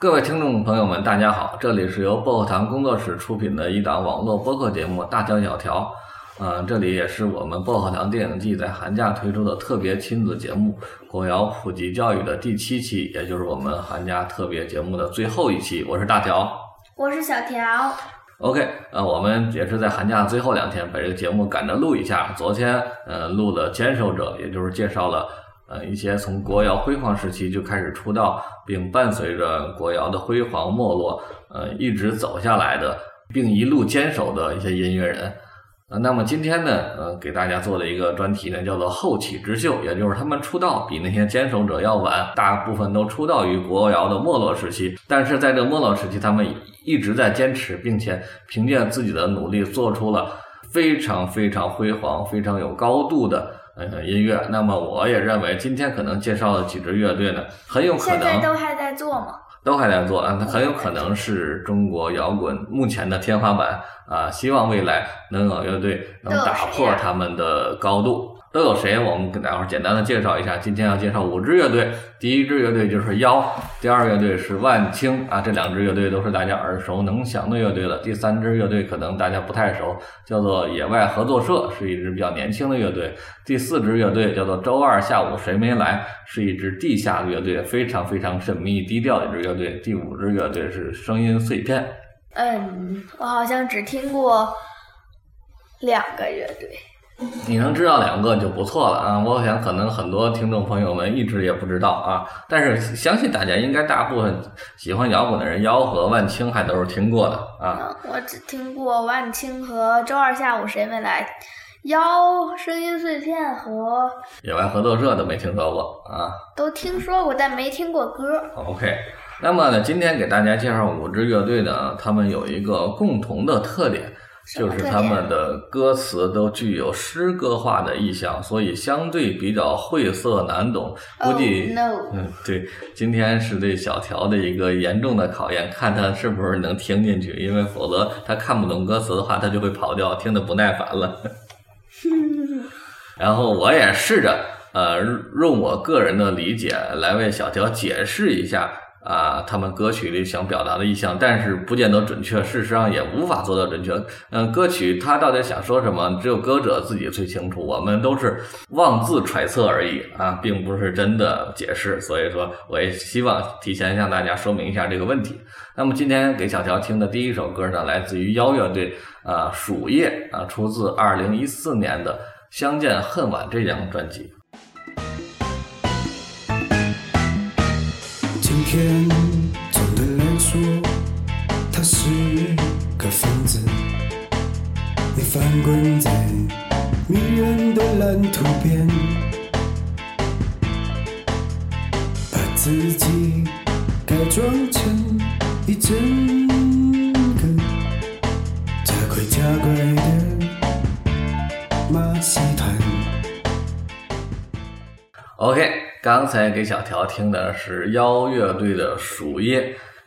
各位听众朋友们，大家好，这里是由薄荷糖工作室出品的一档网络播客节目《大条小条》。嗯，这里也是我们薄荷糖电影季在寒假推出的特别亲子节目《国窑普及教育》的第七期，也就是我们寒假特别节目的最后一期。我是大条，我是小条。OK，呃，我们也是在寒假最后两天把这个节目赶着录一下。昨天，呃，录了《坚守者》，也就是介绍了。呃，一些从国窑辉煌时期就开始出道，并伴随着国窑的辉煌没落，呃，一直走下来的，并一路坚守的一些音乐人。呃，那么今天呢，呃，给大家做的一个专题呢，叫做后起之秀，也就是他们出道比那些坚守者要晚，大部分都出道于国窑的没落时期。但是在这没落时期，他们一直在坚持，并且凭借自己的努力，做出了非常非常辉煌、非常有高度的。呃，音乐。那么，我也认为今天可能介绍的几支乐队呢，很有可能现在都还在做吗？都还在做啊，它很有可能是中国摇滚目前的天花板啊。希望未来能有乐队能打破他们的高度。都有谁？我们跟大伙儿简单的介绍一下。今天要介绍五支乐队，第一支乐队就是妖，第二乐队是万青啊，这两支乐队都是大家耳熟能详的乐队了。第三支乐队可能大家不太熟，叫做野外合作社，是一支比较年轻的乐队。第四支乐队叫做周二下午谁没来，是一支地下乐队，非常非常神秘低调的一支乐队。第五支乐队是声音碎片。嗯，我好像只听过两个乐队。你能知道两个就不错了啊！我想可能很多听众朋友们一直也不知道啊，但是相信大家应该大部分喜欢摇滚的人，吆喝万青还都是听过的啊。我只听过万青和周二下午谁没来，吆声音碎片和野外合作社都没听说过啊。都听说过，但没听过歌。OK，那么呢，今天给大家介绍五支乐队呢，他们有一个共同的特点。就是他们的歌词都具有诗歌化的意象，所以相对比较晦涩难懂。估计，嗯，对，今天是对小乔的一个严重的考验，看他是不是能听进去，因为否则他看不懂歌词的话，他就会跑调，听得不耐烦了。然后我也试着，呃，用我个人的理解来为小乔解释一下。啊，他们歌曲里想表达的意向，但是不见得准确，事实上也无法做到准确。嗯，歌曲它到底想说什么，只有歌者自己最清楚，我们都是妄自揣测而已啊，并不是真的解释。所以说，我也希望提前向大家说明一下这个问题。那么今天给小乔听的第一首歌呢，来自于妖乐队啊，鼠夜啊，出自二零一四年的《相见恨晚》这张专辑。天总的来说，它是个疯子。你翻滚在迷人的蓝图边，把自己改装成一整个加快加快的马戏团。OK。刚才给小条听的是妖乐队的《鼠夜》，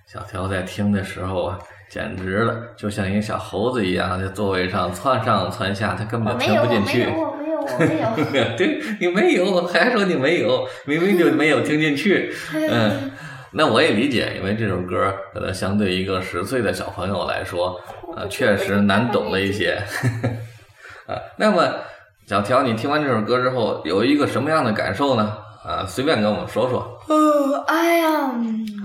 小条在听的时候啊，简直了，就像一个小猴子一样，在座位上窜上窜下，他根本听不进去。没有，我没有，我没有，我 没有。对你没有，还说你没有，明明就没有听进去。嗯，那我也理解，因为这首歌可能相对一个十岁的小朋友来说，啊，确实难懂了一些。啊，那么小乔，你听完这首歌之后，有一个什么样的感受呢？啊，随便跟我们说说。呃，哎呀，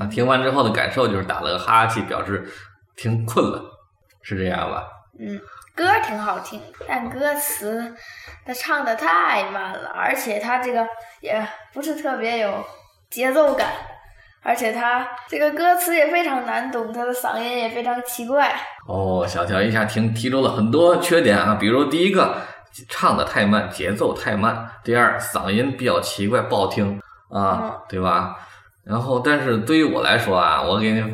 啊，听完之后的感受就是打了个哈欠，表示听困了，是这样吧？嗯，歌挺好听，但歌词他唱的太慢了，而且他这个也不是特别有节奏感，而且他这个歌词也非常难懂，他的嗓音也非常奇怪。哦，小乔一下听提出了很多缺点啊，比如第一个。唱的太慢，节奏太慢。第二，嗓音比较奇怪，不好听啊，对吧？然后，但是对于我来说啊，我给你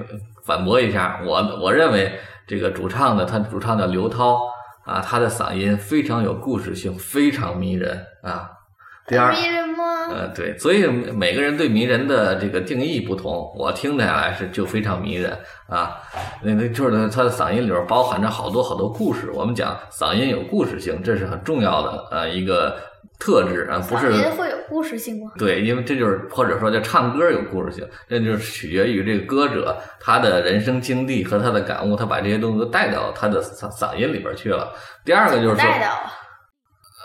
反驳一下，我我认为这个主唱的他主唱叫刘涛啊，他的嗓音非常有故事性，非常迷人啊。第二？呃，对，所以每个人对迷人的这个定义不同，我听下来是就非常迷人啊。那那就是他的嗓音里边包含着好多好多故事。我们讲嗓音有故事性，这是很重要的呃一个特质啊，不是嗓音会有故事性吗？对，因为这就是或者说叫唱歌有故事性，这就是取决于这个歌者他的人生经历和他的感悟，他把这些东西都带到他的嗓嗓音里边去了。第二个就是说，带到啊，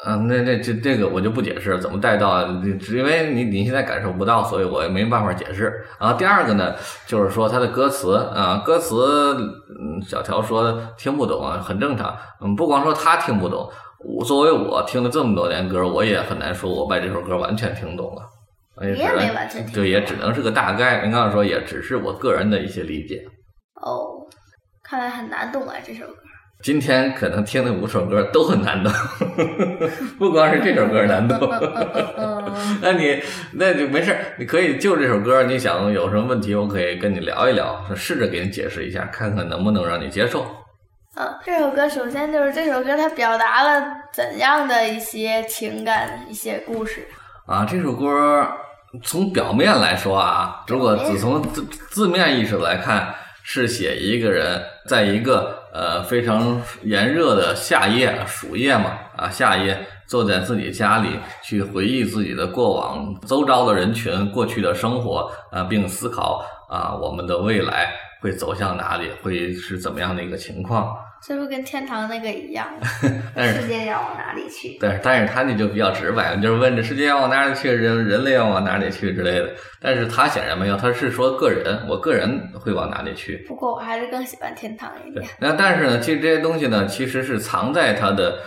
嗯，那那这这个我就不解释怎么带到，只因为你你现在感受不到，所以我也没办法解释。然后第二个呢，就是说他的歌词啊，歌词，嗯，小乔说听不懂啊，很正常。嗯，不光说他听不懂，我作为我听了这么多年歌，我也很难说我把这首歌完全听懂了。也你也只能没完全听对，也只能是个大概。您刚才说，也只是我个人的一些理解。哦，看来很难懂啊这首歌。今天可能听的五首歌都很难懂，不光是这首歌难懂。嗯，那你那就没事，你可以就这首歌，你想有什么问题，我可以跟你聊一聊，试着给你解释一下，看看能不能让你接受。嗯，这首歌首先就是这首歌它表达了怎样的一些情感、一些故事。啊，这首歌从表面来说啊，如果只从字字面意思来看，是写一个人在一个呃非常炎热的夏夜，暑夜嘛，啊夏夜坐在自己家里去回忆自己的过往、周遭的人群、过去的生活啊，并思考啊我们的未来会走向哪里，会是怎么样的一个情况。是不是跟天堂那个一样？但是世界要往哪里去？但是但是他那就比较直白，就是问这世界要往哪里去，人人类要往哪里去之类的。但是他显然没有，他是说个人，我个人会往哪里去。不过我还是更喜欢天堂一对点。，那但是呢，其实这些东西呢，其实是藏在他的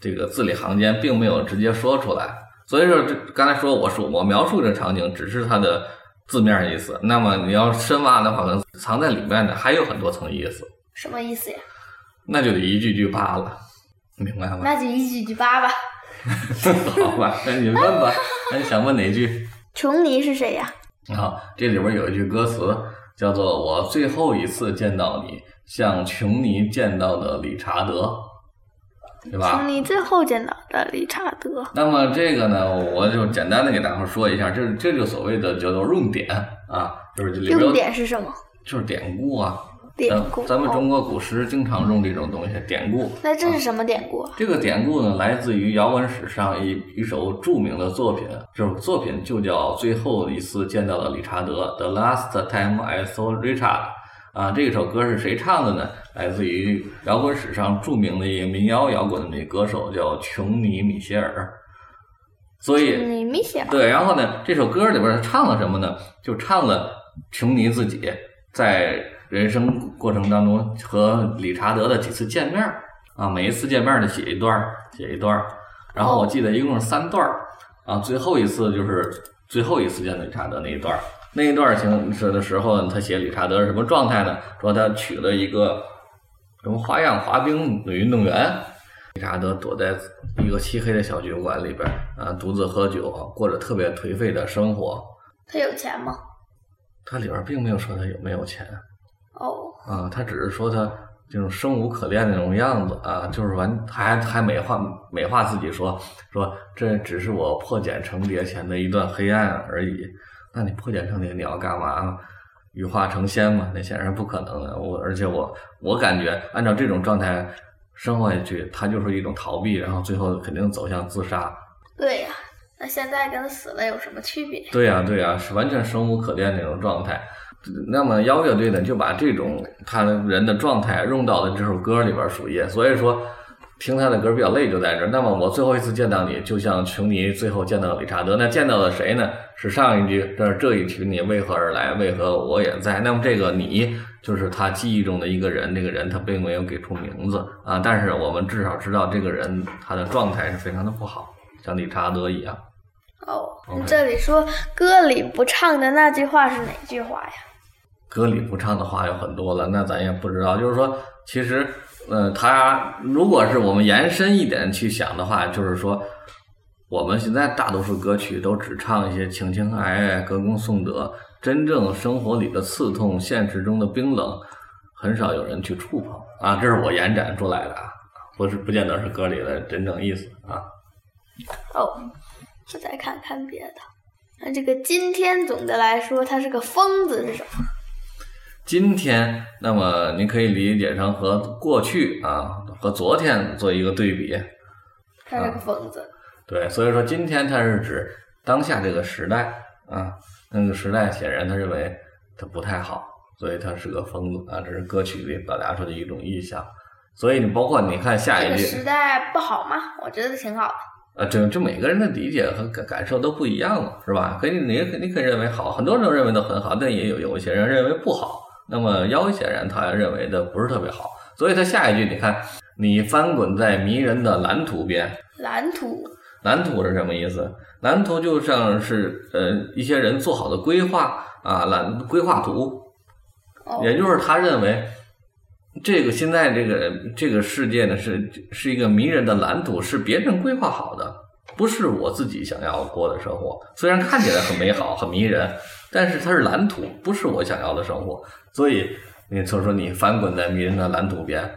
这个字里行间，并没有直接说出来。所以说，这刚才说我说我描述这场景只是它的字面意思，那么你要深挖的话，可能藏在里面的还有很多层意思，什么意思呀？那就得一句句扒了，明白吗？那就一句句扒吧。好吧，那你问吧，那你想问哪句？琼尼是谁呀？啊，这里边有一句歌词叫做“我最后一次见到你，像琼尼见到的理查德”，对吧琼？尼最后见到的理查德。那么这个呢，我就简单的给大伙说一下，这这就所谓的叫做用典啊，就是这里边用典是什么？就是典故啊，典故。咱咱们哦中国古诗经常用这种东西，典故。那这是什么典故啊？这个典故呢，来自于摇滚史上一一首著名的作品，这首作品就叫《最后一次见到了理查德》（The Last Time I Saw Richard）。啊，这首歌是谁唱的呢？来自于摇滚史上著名的一个民谣摇滚的女歌手，叫琼尼·米歇尔。所以，米歇尔对，然后呢，这首歌里边儿唱了什么呢？就唱了琼尼自己在人生过程当中和理查德的几次见面啊，每一次见面儿呢写一段，写一段。然后我记得一共是三段啊，最后一次就是最后一次见理查德那一段。那一段儿情是的时候，他写理查德是什么状态呢？说他娶了一个什么花样滑冰女运动员，理查德躲在一个漆黑的小酒馆里边啊，独自喝酒，过着特别颓废的生活。他有钱吗？他里边并没有说他有没有钱哦，啊，他只是说他这种生无可恋的那种样子啊，就是完还还美化美化自己说说这只是我破茧成蝶前的一段黑暗而已。那你破茧成蝶你要干嘛？羽化成仙嘛？那显然不可能的。我而且我我感觉按照这种状态生活下去，他就是一种逃避，然后最后肯定走向自杀。对呀、那现在跟死了有什么区别？对呀、对呀、是完全生无可恋那种状态。那么邀乐队呢，就把这种他人的状态用到了这首歌里边属于，所以说听他的歌比较累就在这儿。那么我最后一次见到你，就像琼尼最后见到理查德，那见到了谁呢？是上一句，这这一曲你为何而来？为何我也在？那么这个你就是他记忆中的一个人，那个人他并没有给出名字啊，但是我们至少知道这个人他的状态是非常的不好，像理查德一样。哦，OK 这里说歌里不唱的那句话是哪句话呀？歌里不唱的话有很多了，那咱也不知道。就是说，其实，呃，他如果是我们延伸一点去想的话，就是说，我们现在大多数歌曲都只唱一些情情爱爱、歌功颂德，真正生活里的刺痛、现实中的冰冷，很少有人去触碰啊。这是我延展出来的啊，不是不见得是歌里的真正意思啊。哦，我再看看别的。那这个今天总的来说，他是个疯子是什么？今天，那么您可以理解成和过去啊和昨天做一个对比。他是个疯子。对，所以说今天它是指当下这个时代啊，那个时代显然他认为它不太好，所以他是个疯子啊，这是歌曲里表达出的一种意象。所以你包括你看下一句，这个时代不好吗？我觉得挺好的。啊，这这每个人的理解和感感受都不一样了，是吧？可以你你可以认为好，很多人都认为都很好，但也有有一些人认为不好。那么妖显然他认为的不是特别好，所以他下一句你看，你翻滚在迷人的蓝图边，蓝图，蓝图是什么意思？蓝图就像是呃一些人做好的规划啊，蓝规划图，哦，也就是他认为这个现在这个这个世界呢是是一个迷人的蓝图，是别人规划好的，不是我自己想要过的生活。虽然看起来很美好、很迷人，但是它是蓝图，不是我想要的生活。所以你就说你翻滚在迷人的蓝图边，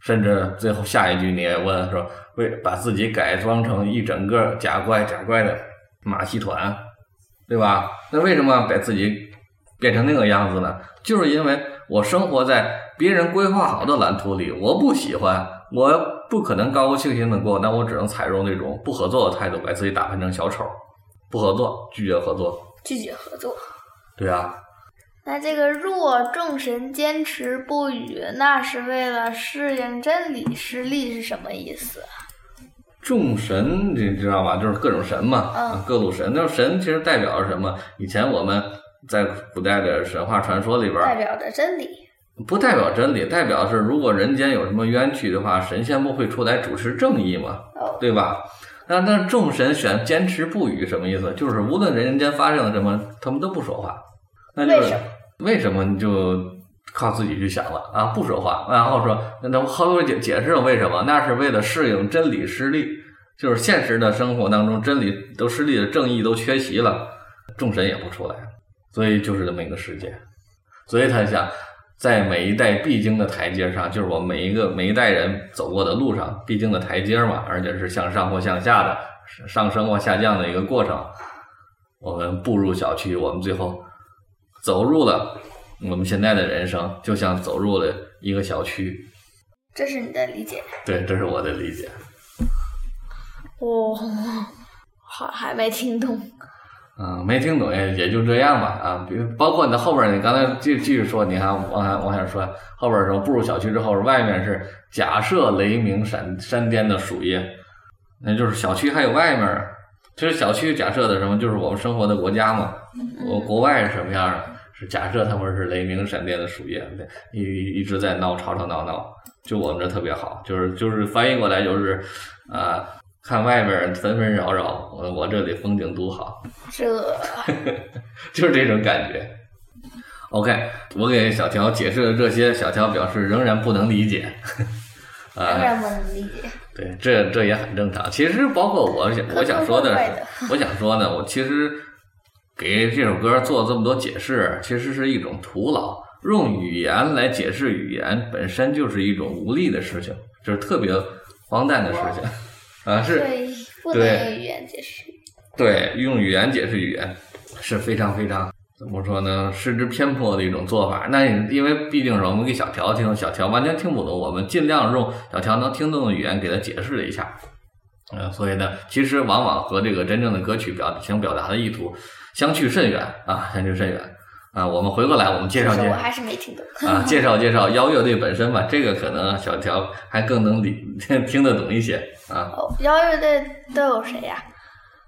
甚至最后下一句你也问说为把自己改装成一整个假怪假怪的马戏团，对吧？那为什么把自己变成那个样子呢？就是因为我生活在别人规划好的蓝图里，我不喜欢，我不可能高高兴兴的过，那我只能采用那种不合作的态度，把自己打扮成小丑，不合作，拒绝合作，拒绝合作。对啊，那这个若众神坚持不语，那是为了适应真理实力是什么意思？众神你知道吧？就是各种神嘛，各路神。那神其实代表着什么？以前我们在古代的神话传说里边，代表着真理。不代表真理，代表是如果人间有什么冤屈的话，神仙不会出来主持正义嘛，哦，对吧？那那众神选坚持不语什么意思？就是无论人间发生了什么，他们都不说话。那就是为什么？你就靠自己去想了啊？不说话，然后说那那后头解解释了为什么？那是为了适应真理失利，就是现实的生活当中真理都失利了，正义都缺席了，众神也不出来，所以就是这么一个世界。所以他想，在每一代必经的台阶上，就是我们每一个每一代人走过的路上必经的台阶嘛，而且是向上或向下的，上升或下降的一个过程。我们步入小区，我们最后走入了我们现在的人生，就像走入了一个小区。这是你的理解。对，这是我的理解。哦，好，还没听懂。嗯，没听懂也也就这样吧啊，比如包括你的后边儿，你刚才继继续说，你还往下往下说，后边儿说步入小区之后，外面是假设雷鸣闪闪电的鼠夜，那就是小区还有外面儿。其实小区假设的什么，就是我们生活的国家嘛，我国外是什么样的？是假设他们是雷鸣闪电的鼠夜，一一直在闹吵吵闹闹，就我们这特别好，就是就是翻译过来就是啊。看外面纷纷扰扰，我我这里风景独好，这 就是这种感觉。OK，我给小乔解释了这些，小乔表示仍然不能理解。啊，当然不能理解。对，这这也很正常。其实包括我想我想说的是，我想说呢，我其实给这首歌做这么多解释，其实是一种徒劳。用语言来解释语言本身就是一种无力的事情，就是特别荒诞的事情。啊，是对，不能用语言解释。对，用语言解释语言是非常非常怎么说呢？失之偏颇的一种做法。那你因为毕竟是我们给小乔听，小乔完全听不懂，我们尽量用小乔能听懂的语言给他解释了一下。呃，所以呢，其实往往和这个真正的歌曲表想表达的意图相去甚远啊，相去甚远啊。我们回过来，我们介绍介绍我还是没听懂。啊，介绍介绍 妖乐队本身吧，这个可能小乔还更能理听得懂一些啊。哦，摇乐队都有谁呀？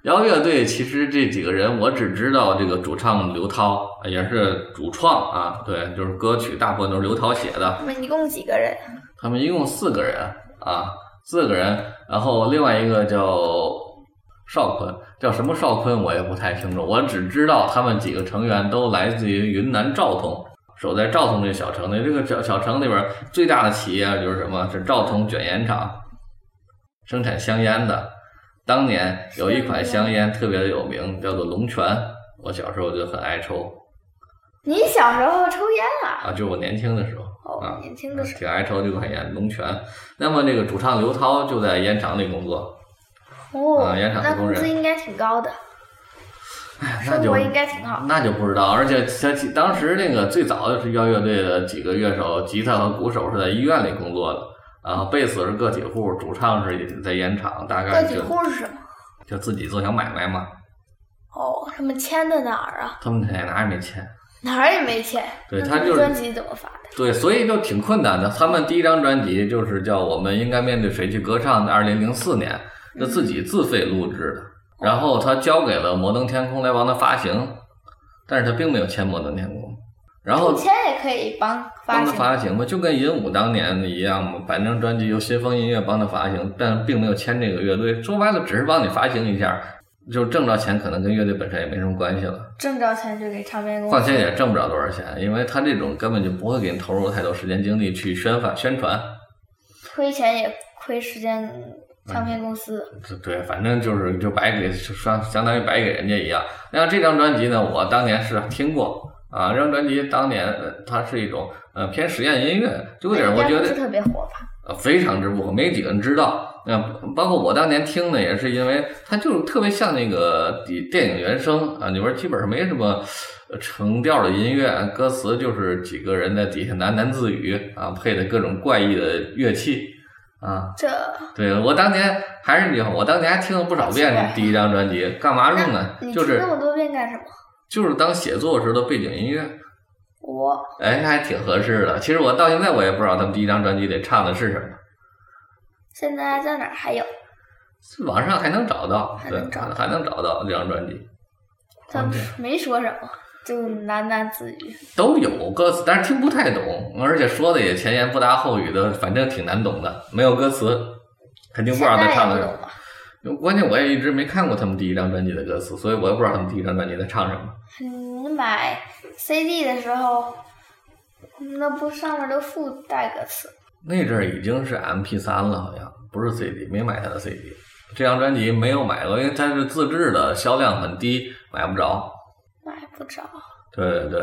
摇乐队其实这几个人，我只知道这个主唱刘涛也是主创啊，对，就是歌曲大部分都是刘涛写的。他们一共几个人？他们一共四个人啊，四个人，然后另外一个叫邵坤，叫什么邵坤我也不太清楚，我只知道他们几个成员都来自于云南昭通，守在昭通这小城那。这个小小城里边最大的企业就是什么？是昭通卷烟厂，生产香烟的。当年有一款香烟特别的有名，叫做龙泉，我小时候就很爱抽你小时候抽烟啊？啊，就我年轻的时候。啊哦，年轻的时候。挺爱抽这款烟，龙泉。那么这个主唱刘涛就在烟厂里工作，哦啊烟，厂的那工人工资应该挺高的，那就生活应该挺好。那就不知道。而且他当时那个最早的是摇乐队的几个乐手，吉他和鼓手是在医院里工作的，然后贝斯是个体户，主唱是在烟厂，大概个体户是什么？就自己做小买卖嘛。哦，他们签的哪儿啊？他们哪哪也没签，哪儿也没签。对他就是专辑怎么发的？对，所以就挺困难的。他们第一张专辑就是叫《我们应该面对谁去歌唱》在，二零零四年，就自己自费录制的。然后他交给了摩登天空来帮他发行，但是他并没有签摩登天空。然后不签也可以帮发帮他行。发行嘛，就跟银武当年的一样嘛，反正专辑由新风音乐帮他发行，但并没有签这个乐队。说白了，只是帮你发行一下，就挣着钱，可能跟乐队本身也没什么关系了。挣着钱就给唱片公司。况且也挣不了多少钱，因为他这种根本就不会给你投入太多时间精力去宣发宣传。亏钱也亏时间，唱片公司。对对，反正就是就白给相相当于白给人家一样。那这张专辑呢，我当年是听过啊，这张专辑当年呃它是一种呃偏实验音乐，就有点我觉得特别火吧？呃非常之不火，没几个人知道。那、包括我当年听呢，也是因为它就是特别像那个电电影原声啊，里边基本上没什么呃成调的音乐，歌词就是几个人在底下喃喃自语啊，配的各种怪异的乐器啊。这对我当年还是那句话，我当年还听了不少遍第一张专辑，干嘛用呢？就是那么多遍干什么？就是当写作时的背景音乐，我哎，还挺合适的。其实我到现在我也不知道他们第一张专辑里唱的是什么。现在在哪儿还有？网上还能找到，对还能找到还能找到这张专辑，他没说什么，就喃喃自语。都有歌词，但是听不太懂，而且说的也前言不搭后语的，反正挺难懂的，没有歌词，肯定不知道他唱的什么。关键我也一直没看过他们第一张专辑的歌词，所以我也不知道他们第一张专辑在唱什么。嗯，你买 CD 的时候，那不上面都附带歌词？那阵儿已经是 M P 三了，好像不是 C D，没买他的 C D。这张专辑没有买过，因为它是自制的，销量很低，买不着。买不着，对对对，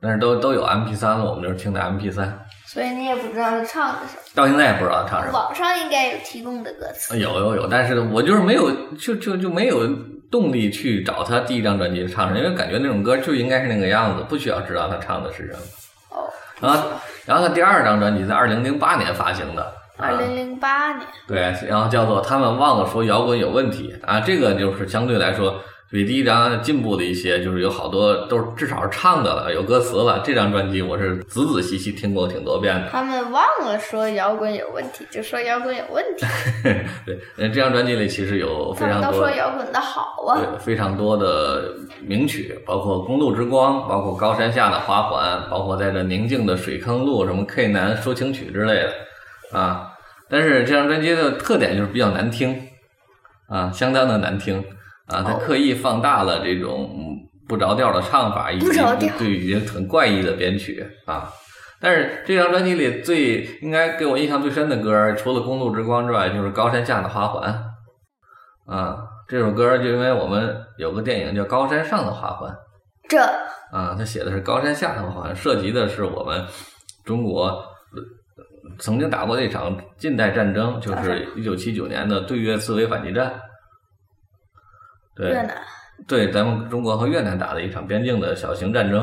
但是都都有 M P 三了，我们就是听的 M P 三，所以你也不知道他唱的什么到现在也不知道他唱什么。网上应该有提供的歌词。有有有，但是我就是没有，就就就没有动力去找他第一张专辑唱什么，因为感觉那种歌就应该是那个样子，不需要知道他唱的是什么。哦，然后，然后他第二张专辑在二零零八年发行的，啊二零零八年，对，然后叫做他们忘了说摇滚有问题啊，这个就是相对来说比第一张进步的一些，就是有好多都是至少是唱的了，有歌词了。这张专辑我是仔仔细细听过挺多遍的。他们忘了说摇滚有问题，就说摇滚有问题。对，那这张专辑里其实有非常多他们都说摇滚的好啊。对非常多的名曲，包括《公路之光》，包括《高山下的花环》，包括在这宁静的水坑路什么 K 男抒情曲之类的啊。但是这张专辑的特点就是比较难听啊，相当的难听啊，它哦刻意放大了这种嗯不着调的唱法，以及对于很怪异的编曲啊。但是这张专辑里最应该给我印象最深的歌，除了《公路之光》之外，就是《高山下的花环》啊。这首歌就因为我们有个电影叫《高山上的花环》这啊，他写的是高山下的花环，涉及的是我们中国呃曾经打过的一场近代战争，就是一九七九年的对越自卫反击战。对，越南。对，咱们中国和越南打的一场边境的小型战争，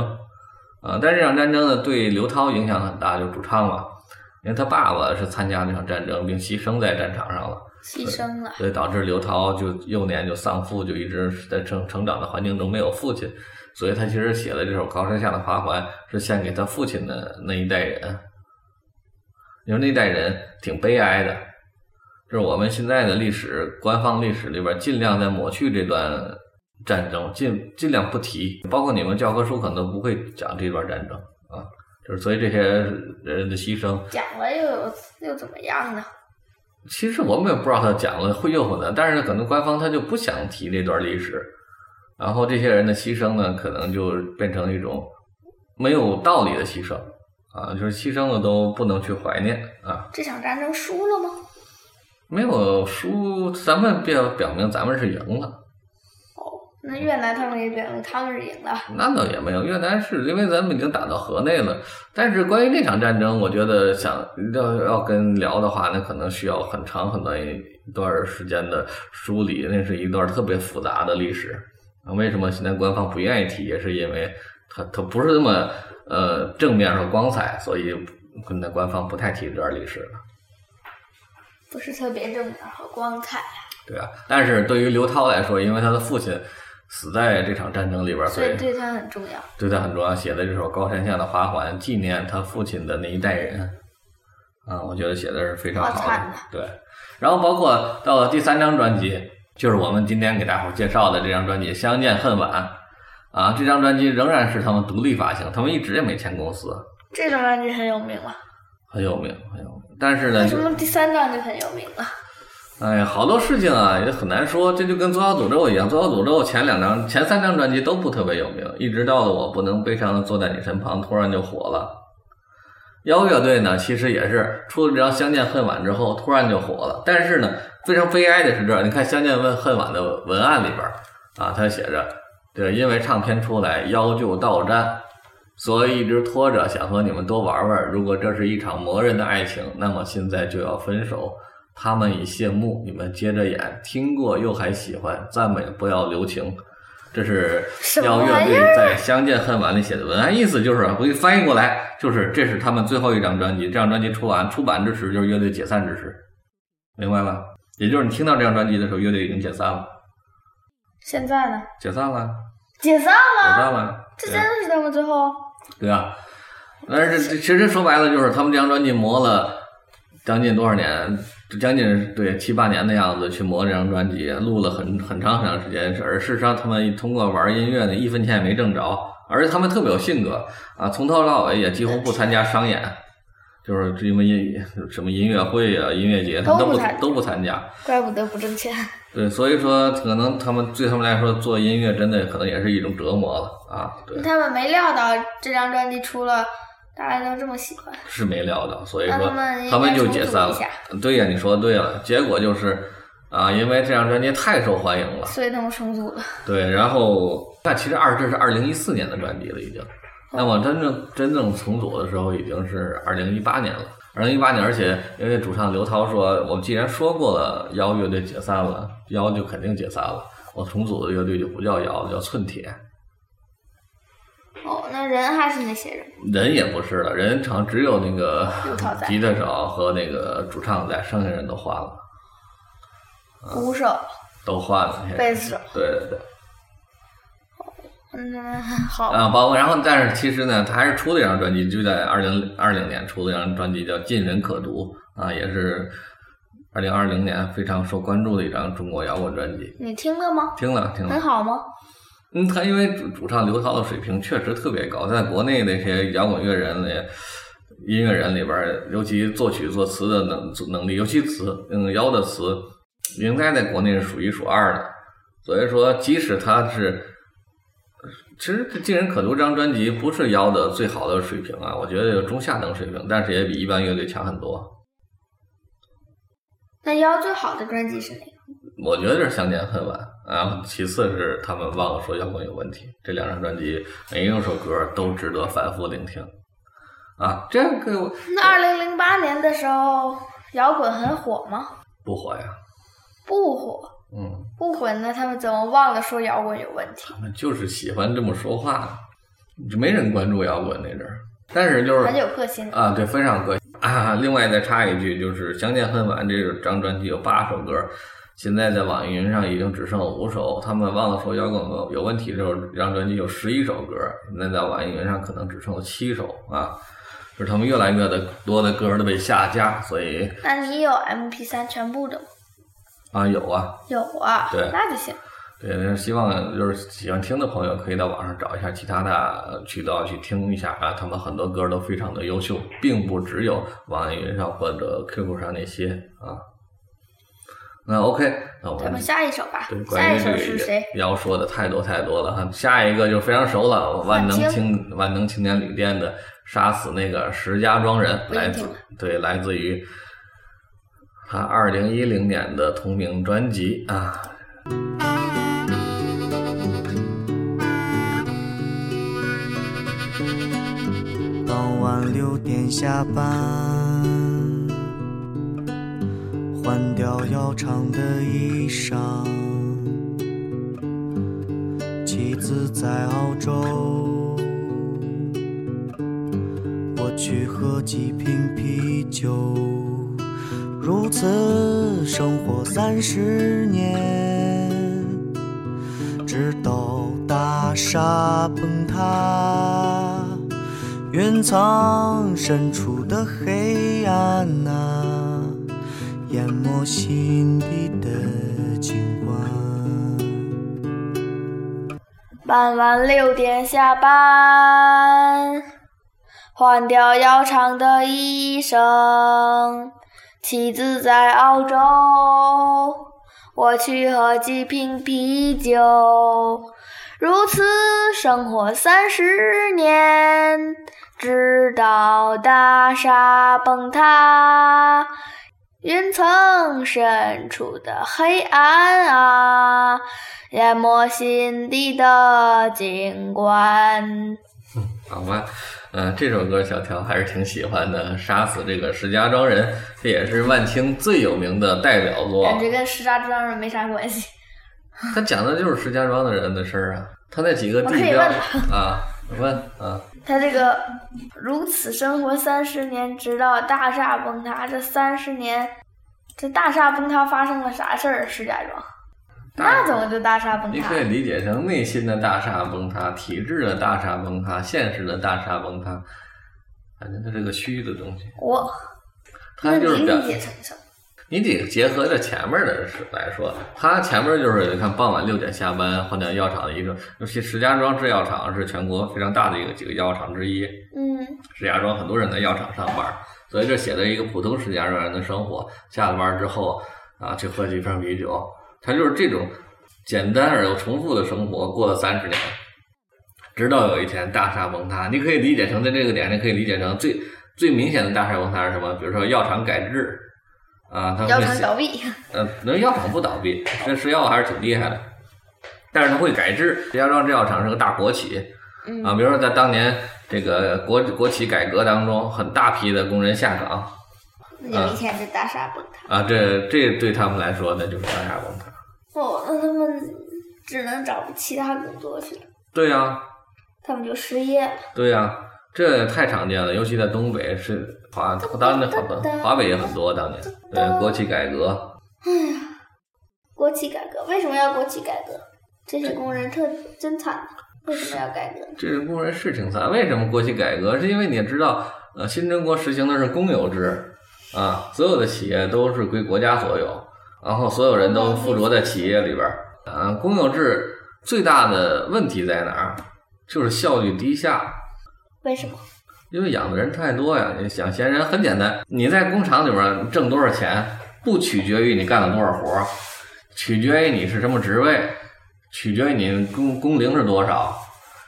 啊，但是这场战争呢，对刘涛影响很大，就主唱嘛，因为他爸爸是参加那场战争并牺牲在战场上了，牺牲了。所以导致刘涛就幼年就丧父，就一直在成成长的环境中没有父亲，所以他其实写的这首《高山下的花环》是献给他父亲的那一代人，你说那代人挺悲哀的，就是我们现在的历史官方历史里边尽量在抹去这段战争，尽尽量不提，包括你们教科书可能都不会讲这段战争啊，就是所以这些人的牺牲，讲了又有又怎么样呢？其实我们也不知道他讲了会诱惑的，但是可能官方他就不想提这段历史，然后这些人的牺牲呢，可能就变成一种没有道理的牺牲啊，就是牺牲了都不能去怀念啊，这场战争输了吗？没有输，咱们表表明咱们是赢了，那越南他们也表明他们是赢了。那倒也没有，越南是因为咱们已经打到河内了，但是关于那场战争，我觉得想要要跟聊的话，那可能需要很长很长一段时间的梳理，那是一段特别复杂的历史。啊为什么现在官方不愿意提，也是因为它它不是那么呃正面和光彩，所以现在官方不太提这段历史了。不是特别正面和光彩。对啊，但是对于刘涛来说，因为他的父亲死在这场战争里边，所以对他很重要。对他很重要。写的这首《高山下的花环》，纪念他父亲的那一代人啊，我觉得写的是非常好的好惨呐。对，然后包括到了第三张专辑，就是我们今天给大伙儿介绍的这张专辑《相见恨晚》啊，这张专辑仍然是他们独立发行，他们一直也没签公司，这张专辑很有名了，很有名，很有名。但是呢，为什么第三张就很有名了？哎呀，好多事情啊也很难说，这就跟《左小诅咒》一样，《左小诅咒》前两张、前三张专辑都不特别有名，一直到了我不能悲伤的坐在你身旁，突然就火了。妖乐队呢，其实也是出了这张《相见恨晚》之后，突然就火了。但是呢，非常悲哀的是这儿，你看《相见恨晚》的文案里边儿啊，他写着，对，因为唱片出来，妖就到站，所以一直拖着，想和你们多玩玩。如果这是一场磨人的爱情，那么现在就要分手。他们已谢幕，你们接着演，听过又还喜欢，赞美不要留情。这是什么乐队在《相见恨晚》里写的文案，意思就是我给你翻译过来，就是这是他们最后一张专辑，这张专辑出完出版之时就是乐队解散之时，明白吧？也就是你听到这张专辑的时候，乐队已经解散了，现在呢？解散了，解散了解，散了，这真的是他们最后对啊。但是这其实说白了，就是他们这张专辑磨了将近多少年，将近对七八年的样子去磨这张专辑，录了很很长很长时间。而事实上，他们通过玩音乐呢，一分钱也没挣着，而且他们特别有性格啊，从头到尾也几乎不参加商演，就是因为音什么音乐会啊、音乐节，他们都不都不参加都不参加。怪不得不挣钱。对，所以说可能他们对他们来说做音乐真的可能也是一种折磨了啊。对，他们没料到这张专辑出了，大家都这么喜欢。是没料到，所以说他们就解散了。对呀，你说对了，结果就是啊，因为这张专辑太受欢迎了，所以他们重组了。对，然后那其实二这是二零一四年的专辑了已经，那么真正真正重组的时候已经是二零一八年了。二零一八年，而且因为主唱刘涛说，我们既然说过了妖乐队解散了，妖就肯定解散了，我重组的乐队就不叫妖了，叫寸铁。哦，那人还是那些人。人也不是了，人场只有那个 吉他手和那个主唱在，剩下人都换了，鼓手、都换了。贝斯手，对对对，嗯，好，啊，包括然后，但是其实呢，他还是出了一张专辑，就在二零二零年出了一张专辑，叫《尽人可读》啊，也是二零二零年非常受关注的一张中国摇滚专辑。你听了吗？听了听了，很好吗？嗯，他因为主主唱刘涛的水平确实特别高，在国内那些摇滚乐人里、音乐人里边儿，尤其作曲作词的能能力，尤其词，嗯，妖的词，应该在国内是数一数二的。所以说，即使他是，其实《尽人可读》这张专辑不是妖的最好的水平啊，我觉得有中下等水平，但是也比一般乐队强很多。那妖最好的专辑是哪个？我觉得是相见恨晚，然后其次是他们忘了说摇滚有问题。这两张专辑每一首歌都值得反复聆听啊！这个我那二零零八年的时候，摇滚很火吗？不火呀，不火，嗯，不混，那他们怎么忘了说摇滚有问题？他们就是喜欢这么说话，就没人关注摇滚那阵儿。但是就是很有个性。啊，对，非常个性啊。另外再插一句，就是《相见恨晚》这张专辑有八首歌，现在在网易云上已经只剩五首。他们忘了说摇滚有有问题的时候，这张专辑有十一首歌，现在在网易云上可能只剩了七首啊。就是他们越来越的多的歌都被下架，所以那你有 MP 三全部的吗？啊有啊，有啊，对那就行。对，希望就是喜欢听的朋友可以到网上找一下其他的呃渠道去听一下啊，他们很多歌都非常的优秀，并不只有网易云上或者 QQ 上那些啊。那 OK，那我们咱们下一首吧对，下一首关于这是谁个？要说的太多太多了哈。下一个就非常熟了，万能青万能青年旅店的杀死那个石家庄人，来自对来自于他二零一零年的同名专辑啊。傍晚六点下班，换掉要长的衣裳。妻子在澳洲，我去喝几瓶啤酒，如此生活三十年，直到大厦崩塌，云层深处的黑暗啊，淹没心底的景观。傍晚六点下班，换掉要长的衣裳。妻子在澳洲，我去喝几瓶啤酒。如此生活三十年，直到大厦崩塌，云层深处的黑暗啊，淹没心底的景观。好吧，嗯、这首歌小条还是挺喜欢的，《杀死这个石家庄人》，这也是万青最有名的代表作。感觉跟石家庄人没啥关系。他讲的就是石家庄的人的事儿啊，他那几个地标问啊，问啊，他这个如此生活三十年，直到大厦崩塌。这三十年，这大厦崩塌发生了啥事儿？石家庄，那怎么就大厦崩塌你可？以理解成内心的大厦崩塌、体制的大厦崩塌、现实的大厦崩塌，反正它是个虚的东西。我，它就是表理解成什么？你得结合着前面的事来说，它前面就是你看傍晚六点下班换掉药厂的一个，尤其石家庄制药厂是全国非常大的一个几个药厂之一。嗯，石家庄很多人在药厂上班，所以这写的一个普通石家庄人的生活。下了班之后啊，去喝几瓶啤酒，他就是这种简单而又重复的生活过了三十年，直到有一天大厦崩塌。你可以理解成在这个点上，可以理解成最最明显的大厦崩塌是什么？比如说药厂改制啊，他药厂倒闭。呃，那药厂不倒闭，这石药还是挺厉害的，但是它会改制。石家庄制药厂是个大国企嗯啊，比如说在当年这个国国企改革当中，很大批的工人下岗有一天这大厦崩塌。啊，这这对他们来说那就是大厦崩塌。哦，那他们只能找其他工作去了，对呀、他们就失业了。对呀、这太常见了，尤其在东北是华，当年好多华北也很多，当年对国企改革，哎呀国企改革为什么要国企改革？这些工人特真惨，为什么要改革？这些工人是挺惨。为什么国企改革？是因为你也知道，呃，新中国实行的是公有制啊，所有的企业都是归国家所有，然后所有人都附着在企业里边儿。啊，公有制最大的问题在哪儿？就是效率低下。为什么？因为养的人太多呀，你想闲人很简单，你在工厂里边挣多少钱，不取决于你干了多少活儿，取决于你是什么职位，取决于你工工龄是多少。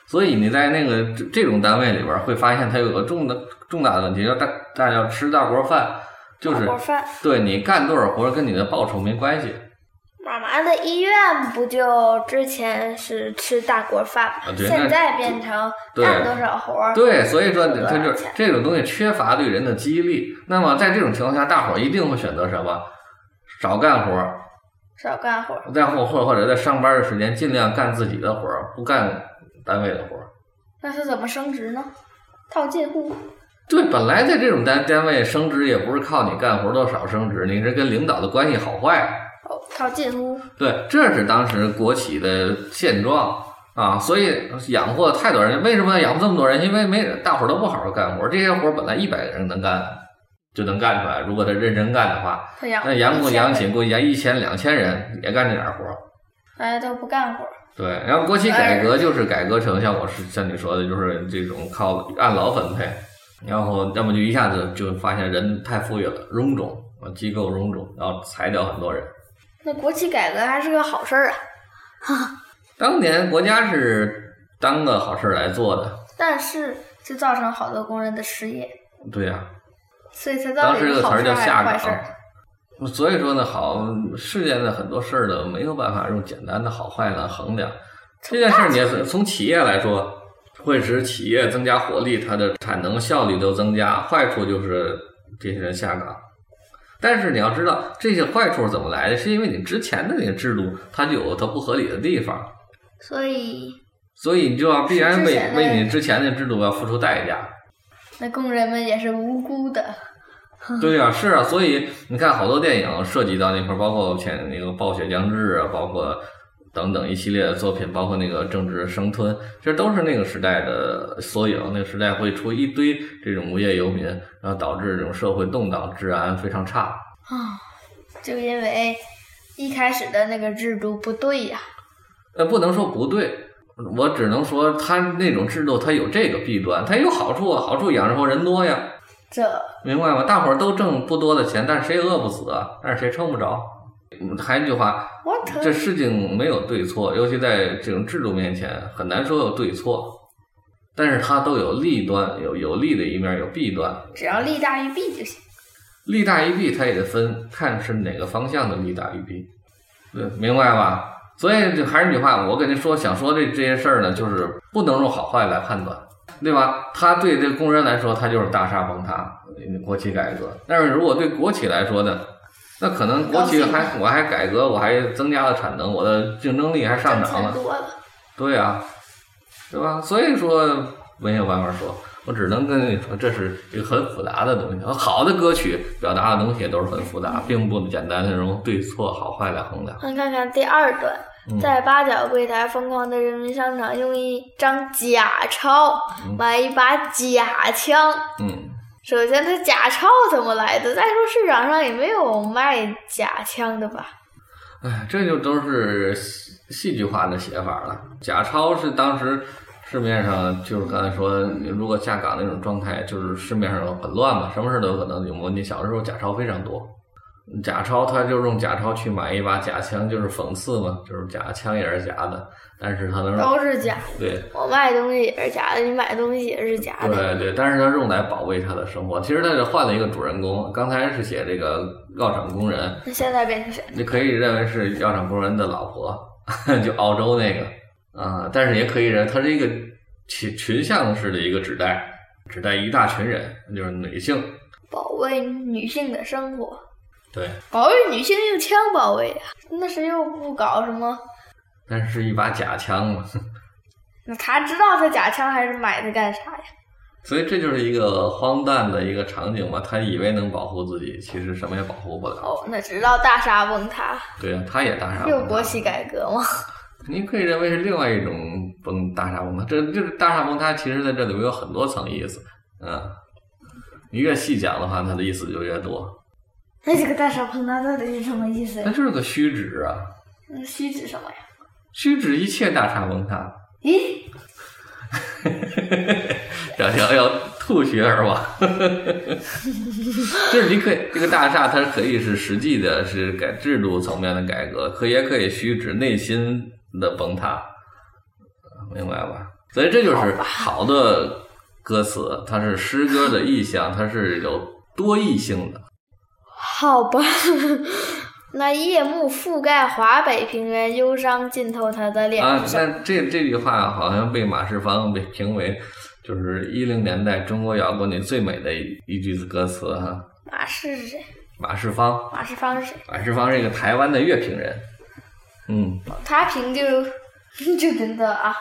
所以你在那个这这种单位里边会发现，它有个重的重大的问题，叫大大家吃大锅饭，就是大锅饭。对你干多少活儿跟你的报酬没关系。妈妈的医院不就之前是吃大锅饭吗？现在变成干多少活儿？对，所以说它就这种东西缺乏对人的激励。那么在这种情况下，大伙儿一定会选择什么？少干活儿，少干活儿。再或或或者在上班的时间尽量干自己的活儿，不干单位的活儿。那是怎么升职呢？套近乎。对，本来在这种单单位升职也不是靠你干活多少升职，你是跟领导的关系好坏。哦，套近乎。对，这是当时国企的现状啊，所以养活太多人。为什么要养活这么多人？因为没，大伙儿都不好好干活，这些活本来一百个人能干，就能干出来。如果他认真干的话，那养活一千人养起估计养一千两千人也干这点活儿。大家都不干活。对，然后国企改革就是改革成像我是像你说的，就是这种靠按劳分配，然后要么就一下子就发现人太富裕了，臃肿，啊机构臃肿，然后裁掉很多人。那国企改革还是个好事儿啊，当年国家是当个好事儿来做的，但是就造成好多工人的失业，对呀、所以才造成当时这个词儿叫下岗坏事儿？。所以说呢，好世间的很多事儿呢，没有办法用简单的好坏来衡量。这件事儿，你也是从企业来说，会使企业增加活力，它的产能效率都增加。坏处就是这些人下岗。但是你要知道，这些坏处怎么来的？是因为你之前的那个制度，它就有它不合理的地方，所以所以你就要必然为为你之前的制度要付出代价。那工人们也是无辜的，对呀、是啊，所以你看好多电影涉及到那块儿，包括前那个《暴雪将至》啊，包括等等一系列的作品，包括那个政治生吞，这都是那个时代的缩影。那个时代会出一堆这种无业游民，然后导致这种社会动荡，治安非常差。啊，就因为一开始的那个制度不对呀、呃，不能说不对，我只能说他那种制度它有这个弊端，它有好处啊，好处养活人多呀。这明白吗？大伙儿都挣不多的钱，但是谁也饿不死啊，但是谁撑不着。嗯还有一句话，这事情没有对错，尤其在这种制度面前，很难说有对错。但是它都有利端，有有利的一面，有弊端。只要利大于弊就行。利大于弊，它也得分看是哪个方向的利大于弊，对，明白吧？所以就还是那句话，我跟您说，想说这这些事儿呢，就是不能用好坏来判断，对吧？他对这个工人来说，他就是大厦崩塌，国企改革；但是如果对国企来说呢，那可能国企还我还改革，我还增加了产能，我的竞争力还上涨了，多了，对呀、对吧？所以说没有办法说，我只能跟你说，这是一个很复杂的东西。好的歌曲表达的东西都是很复杂，并不简单的用对错好坏来衡量。那看看第二段，嗯在八角柜台疯狂的人民商场，用一张假钞买一把假枪。嗯，首先，他假钞怎么来的？再说市场上也没有卖假枪的吧？哎，这就都是戏戏剧化的写法了。假钞是当时市面上就是刚才说，如果下岗那种状态，就是市面上很乱嘛，什么事都有可能有。我你小的时候假钞非常多，假钞他就用假钞去买一把假枪，就是讽刺嘛，就是假枪也是假的，但是他能都是假的。对我卖东西也是假的，你买东西也是假的。对对，但是他用来保卫他的生活。其实他是换了一个主人公，刚才是写这个药厂工人，那现在变成谁？你可以认为是药厂工人的老婆，就澳洲那个啊，但是也可以认为它是一个群群像式的一个指代，指代一大群人，就是女性。保卫女性的生活，对，保卫女性用枪保卫啊？那谁又不搞什么？但是一把假枪嘛，那他知道他假枪还是买它干啥呀？所以这就是一个荒诞的一个场景嘛。他以为能保护自己，其实什么也保护不了。哦，那直到大厦崩塌，对啊，他也大厦崩塌又国企改革吗？你可以认为是另外一种崩大厦崩塌，这就是大厦崩塌，其实在这里面有很多层意思，嗯，你越细讲的话，它的意思就越多。那这个大厦崩塌到底是什么意思呀？它就是个虚指啊，那虚指什么呀？虚指一切大厦崩塌。咦，小乔要吐血而亡，就是你可以这个大厦，它可以是实际的，是改制度层面的改革，可也可以虚指内心的崩塌，明白吧？所以这就是好的歌词，它是诗歌的意象，它是有多义性的。好吧。那夜幕覆盖华北平原，忧伤浸透他的脸啊，那这这句话好像被马世芳被评为就是一零年代中国摇滚里最美的一一句歌词哈。马世是谁？马世芳，马世芳是谁？马世芳是一个台湾的乐评人，嗯，他评就 就真的啊，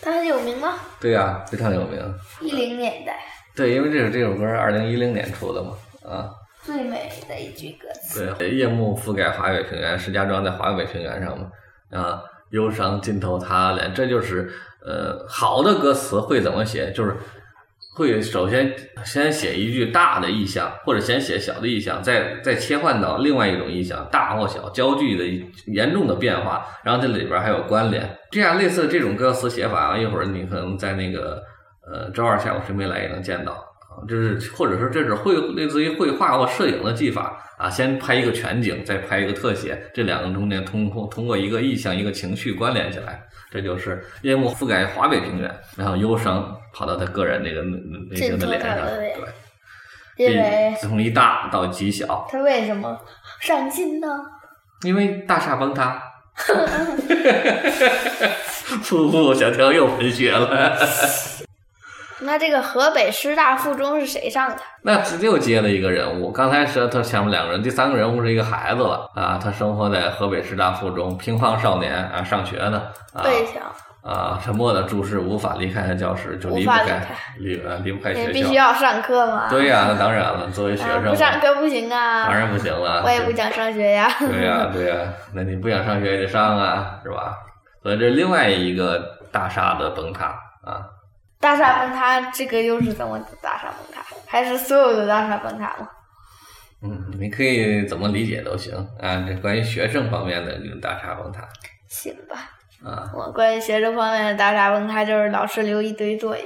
他很有名吗？对呀、非常有名。一零年代对，因为这首这首歌是二零一零年出的嘛，啊，最美的一句歌词。对，夜幕覆盖华北平原，石家庄在华北平原上嘛，啊，忧伤浸透他脸，这就是呃好的歌词会怎么写，就是会首先先写一句大的意象，或者先写小的意象，再再切换到另外一种意象，大或小焦距的严重的变化，然后这里边还有关联，这样类似这种歌词写法啊，一会儿你可能在那个呃周二下午谁没来也能见到。啊，就是或者说这是绘类似于绘画或摄影的技法啊，先拍一个全景，再拍一个特写，这两个中间通过通过一个意象、一个情绪关联起来，这就是夜幕覆盖华北平原，然后忧伤跑到他个人那个内心的脸上，对，因为从一大到极小，他为什么上心呢？因为大厦崩塌。噗噗，小条又喷血了。那这个河北师大附中是谁上的？那又接了一个人物，刚才是他前面两个人，第三个人物是一个孩子了啊，他生活在河北师大附中，平房少年啊，上学呢啊，对象啊，沉默的注视，无法离开教室，就离不开离开离呃离不开学校。必须要上课嘛。对呀、那当然了，作为学啊生嘛，不上课不行啊。当然不行了。我也不想上学呀。对呀、对呀、那你不想上学也得上啊，是吧？所以这另外一个大厦的崩塌啊，大厦崩塌，这个又是怎么大厦崩塌？还是所有的大厦崩塌吗？嗯，你可以怎么理解都行啊。这关于学生方面的这个大厦崩塌行吧，啊，我关于学生方面的大厦崩塌，就是老师留一堆作业。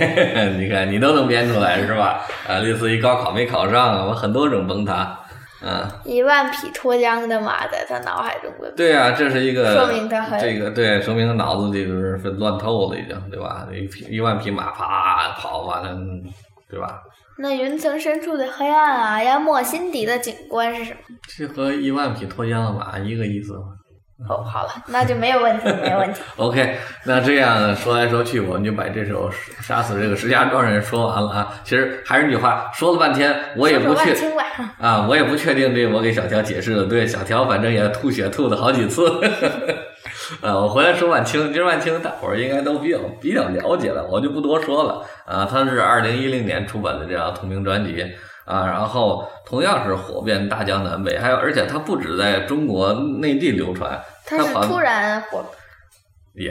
你看你都能编出来是吧？啊，类似于高考没考上啊，我很多种崩塌。啊，一万匹脱缰的马在他脑海中的。对啊、这是一个说明他很这个对，说明他脑子里就是乱透了，已经对吧？一匹一万匹马啪跑完了，嗯对吧？那云层深处的黑暗啊，淹没心底的景观是什么？这和一万匹脱缰的马一个意思吗？哦，好了，那就没有问题，没有问题。OK，那这样说来说去，我们就把这首《杀死这个石家庄人》说完了啊。其实还是那句话，说了半天，我也不确。啊，我也不确定这我给小条解释的对，小条反正也吐血吐了好几次。啊，我回来说万青，其实万青大伙儿应该都比较比较了解了，我就不多说了。啊，他是二零一零年出版的这张同名专辑啊，然后同样是火遍大江南北，还有而且他不止在中国内地流传，他是突然火，也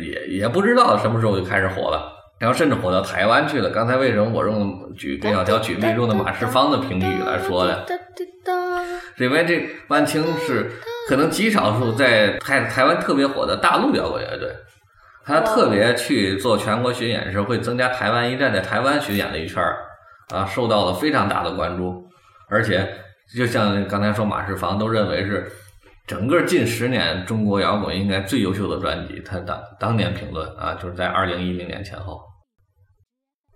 也也不知道什么时候就开始火了，然后甚至火到台湾去了。刚才为什么我用举给小条举例用的马世芳的评语来说呢？哒哒哒是因为这万青是可能极少数在台台湾特别火的大陆摇滚乐队，他特别去做全国巡演时会增加台湾一站在台湾巡演的一圈儿啊，受到了非常大的关注，而且就像刚才说马世芳都认为是整个近十年中国摇滚应该最优秀的专辑，他当当年评论啊，就是在二零一零年前后，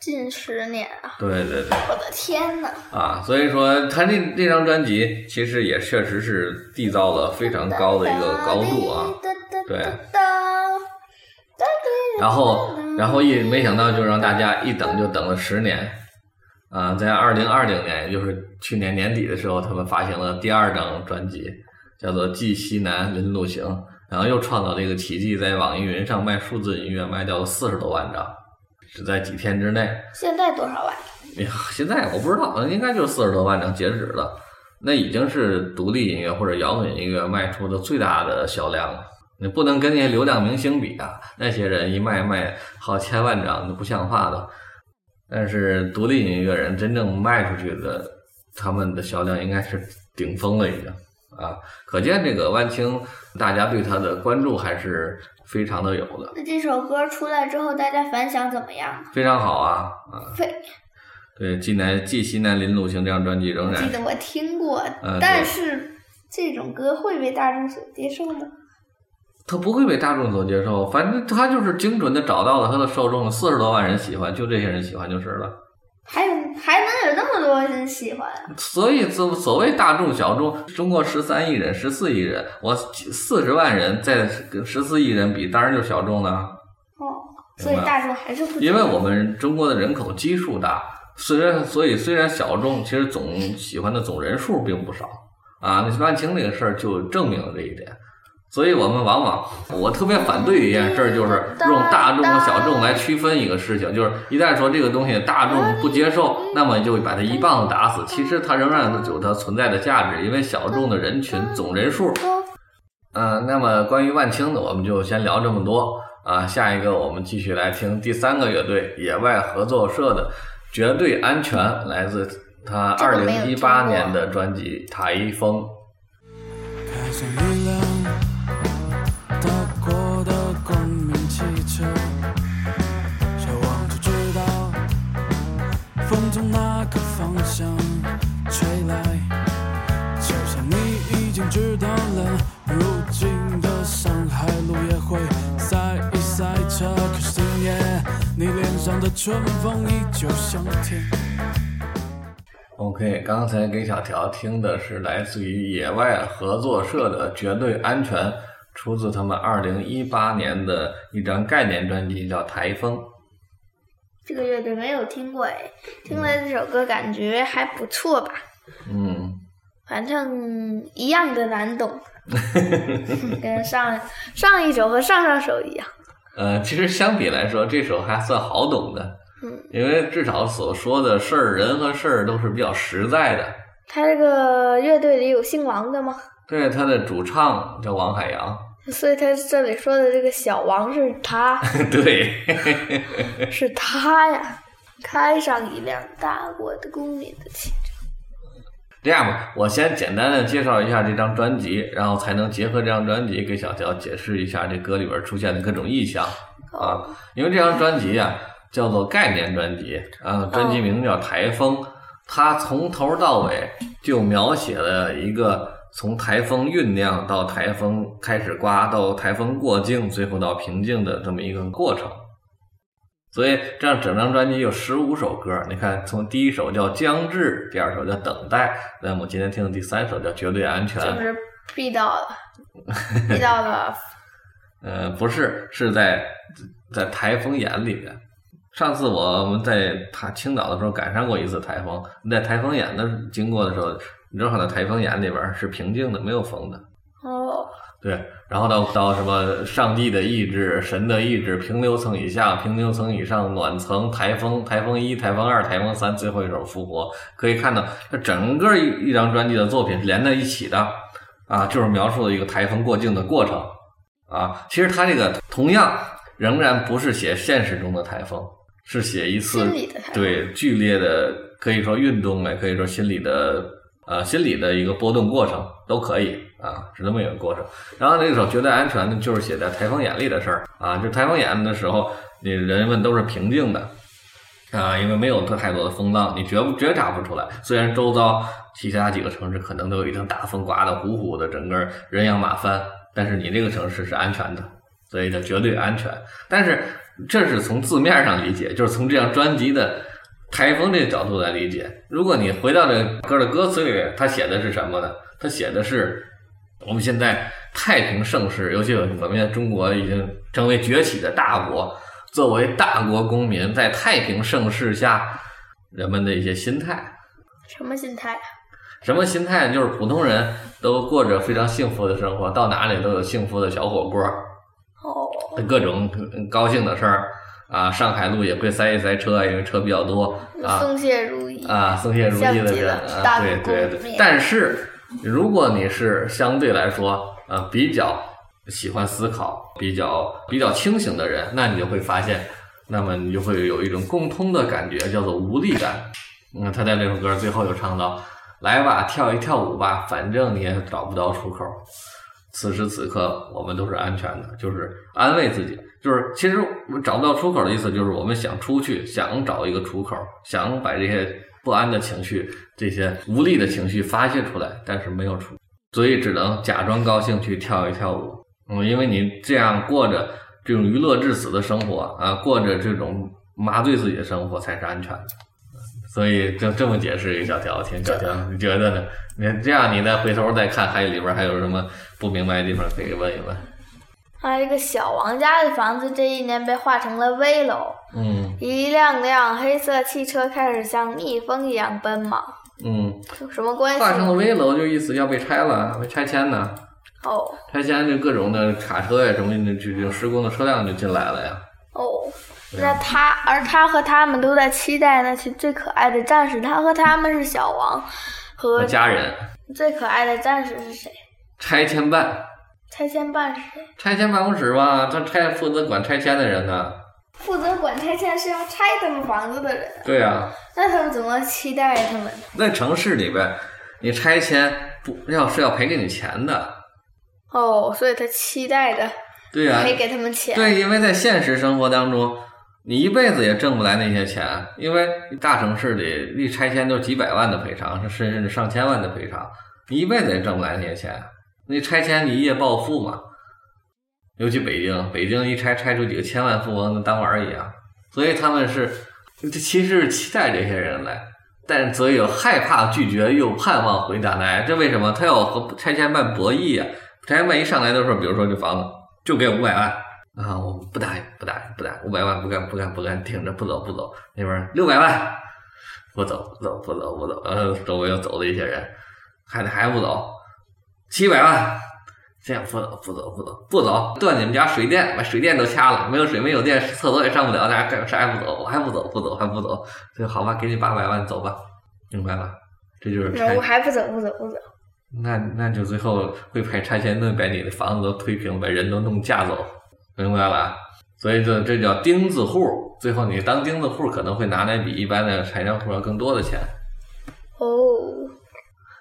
近十年啊！对对对。我的天呐！啊，所以说他那那张专辑其实也确实是缔造了非常高的一个高度啊。对然后，然后一没想到就让大家一等就等了十年，啊，在二零二零年，也就是去年年底的时候，他们发行了第二张专辑，叫做《记西南林路行》，然后又创造了一个奇迹，在网易云上卖数字音乐卖掉了四十多万张，是在几天之内。现在多少万？呀，现在我不知道，应该就是四十多万张截止了，那已经是独立音乐或者摇滚音乐卖出的最大的销量了。你不能跟那些流量明星比啊，那些人一卖卖好千万张，那不像话的。但是独立音乐人真正卖出去的，他们的销量应该是顶峰了已经啊，可见这个万青大家对他的关注还是非常的有的，那这首歌出来之后，大家反响怎么样？非常好啊啊！非对，济南继西南林路行这张专辑仍然记得我听过，嗯但是这种歌会被大众所接受吗？他不会被大众所接受，反正他就是精准的找到了他的受众，四十多万人喜欢，就这些人喜欢就是了。还有还能有那么喜欢啊？所以所所谓大众小众，中国十三亿人、十四亿人，我四十万人在跟十四亿人比，当然就是小众了。哦，所以大众还是不因为我们中国的人口基数大，虽然所以虽然小众，其实总喜欢的总人数并不少啊。那万青这个事儿就证明了这一点。所以我们往往，我特别反对一件事儿，就是用大众和小众来区分一个事情，就是一旦说这个东西大众不接受，那么就把它一棒子打死。其实它仍然有它存在的价值，因为小众的人群总人数。嗯、那么关于万青的，我们就先聊这么多啊。下一个我们继续来听第三个乐队野外合作社的《绝对安全》，来自他二零一八年的专辑《台风》。民汽车，小王就知道风从哪个方向吹来，就像你已经知道了，如今的上海路也会塞一塞车，可是今夜你脸上的春风依旧香甜。OK，刚才给小条听的是来自于野外合作社的《绝对安全》，出自他们二零一八年的一张概念专辑，叫《台风》。这个乐队没有听过哎，听了这首歌感觉还不错吧，嗯，反正一样的难懂，跟上上一首和上上首一样。呃，其实相比来说，这首还算好懂的，嗯，因为至少所说的事儿、人和事儿都是比较实在的。他这个乐队里有姓王的吗？对，他的主唱叫王海洋，所以他这里说的这个小王是他，对，是他呀，开上一辆大国的公民的汽车。这样吧，我先简单的介绍一下这张专辑，然后才能结合这张专辑给小乔解释一下这歌里边出现的各种意象啊。因为这张专辑啊叫做概念专辑啊，专辑名叫《台风》，它从头到尾就描写了一个从台风酝酿到台风开始刮，到台风过境，最后到平静的这么一个过程。所以这样整张专辑有十五首歌，你看，从第一首叫《将至》，第二首叫《等待》，那么今天听的第三首叫《绝对安全》。就是必到了，必到了。呃，不是，是在在台风眼里面。上次我们在他青岛的时候赶上过一次台风，在台风眼的经过的时候，正好在台风眼里边是平静的，没有风的。哦，对，然后到到什么上帝的意志、神的意志、平流层以下、平流层以上、暖层、台风、台风一、台风二、台风三，最后一首复活，可以看到它整个一一张专辑的作品是连在一起的啊，就是描述了一个台风过境的过程啊。其实它这个同样仍然不是写现实中的台风，是写一次对剧烈的可以说运动呗，可以说心理的呃心理的一个波动过程都可以啊，是这么一个过程。然后那首《绝对安全》呢，就是写在台风眼里的事儿啊，就台风眼的时候，你人们都是平静的啊，因为没有太多的风浪，你觉不觉察不出来。虽然周遭其他几个城市可能都有一阵大风刮得呼呼的，整个人仰马翻，但是你这个城市是安全的，所以叫绝对安全。但是这是从字面上理解，就是从这张专辑的台风这个角度来理解。如果你回到这歌的歌词里，它写的是什么呢？它写的是我们现在太平盛世，尤其我们现在中国已经成为崛起的大国，作为大国公民，在太平盛世下，人们的一些心态。什么心态？什么心态？就是普通人都过着非常幸福的生活，到哪里都有幸福的小火锅，哦，各种高兴的事儿啊。上海路也会塞一塞车，因为车比较多啊。松懈如意啊，松懈如意的人啊，对对。对但是如果你是相对来说呃比较喜欢思考、比较比较清醒的人，那你就会发现，那么你就会有一种共通的感觉，叫做无力感。嗯，他在这首歌最后又唱到：“来吧，跳一跳舞吧，反正你也找不到出口。此时此刻，我们都是安全的，就是安慰自己。就是其实我找不到出口的意思，就是我们想出去，想找一个出口，想把这些不安的情绪、这些无力的情绪发泄出来，但是没有出，所以只能假装高兴去跳一跳舞。嗯，因为你这样过着这种娱乐至死的生活啊，过着这种麻醉自己的生活才是安全的。所以就这么解释一小条，挺小条，你觉得呢？你这样你再回头再看，还有里边还有什么不明白的地方可以问一问。啊，这个小王家的房子这一年被划成了危楼，嗯一辆辆黑色汽车开始像蜜蜂一样奔忙，嗯，有什么关系画成了？危楼，就意思要被拆了，被拆迁呢。哦拆迁就各种的卡车呀什么的，就就施工的车辆就进来了呀。哦，那他，而他和他们都在期待那群最可爱的战士。他和他们是小王，和和家人，最可爱的战士是谁？拆迁办，拆迁办是谁？拆迁办公室吧，他拆负责管拆迁的人呢。负责管拆迁是要拆他们房子的人。对呀、那他们怎么期待他们呢？在城市里边，你拆迁不要是要赔给你钱的。哦，所以他期待的对呀、赔给他们钱。对，因为在现实生活当中，你一辈子也挣不来那些钱，因为大城市里一拆迁都几百万的赔偿，甚至上千万的赔偿，你一辈子也挣不来那些钱。那拆迁你一夜暴富嘛？尤其北京，北京一拆拆出几个千万富翁，跟当玩儿一样。所以他们是，这其实是期待这些人来，但所以有害怕拒绝又盼望回答来，这为什么？他要和拆迁办博弈呀、拆迁办一上来的时候，比如说这房子就给五百万啊，我不答应，不答应，不答应，五百万不干，不干，不干，挺着不走，不走。那边六百万，不走，不走，不走，不走。呃，周围又走了一些人，还得还不走，七百万，先不走，不走，不走，不走，断你们家水电，把水电都掐了，没有水，没有电，厕所也上不了，大家干啥也不走，我还不走，不走，还不走，这好吧，给你八百万，走吧，明白吧？这就是拆我还不走，不走，不走。那那就最后会派拆迁队把你的房子都推平，把人都弄架走，明白了？所以这这叫钉子户。最后你当钉子户可能会拿来比一般的拆迁户要更多的钱，哦，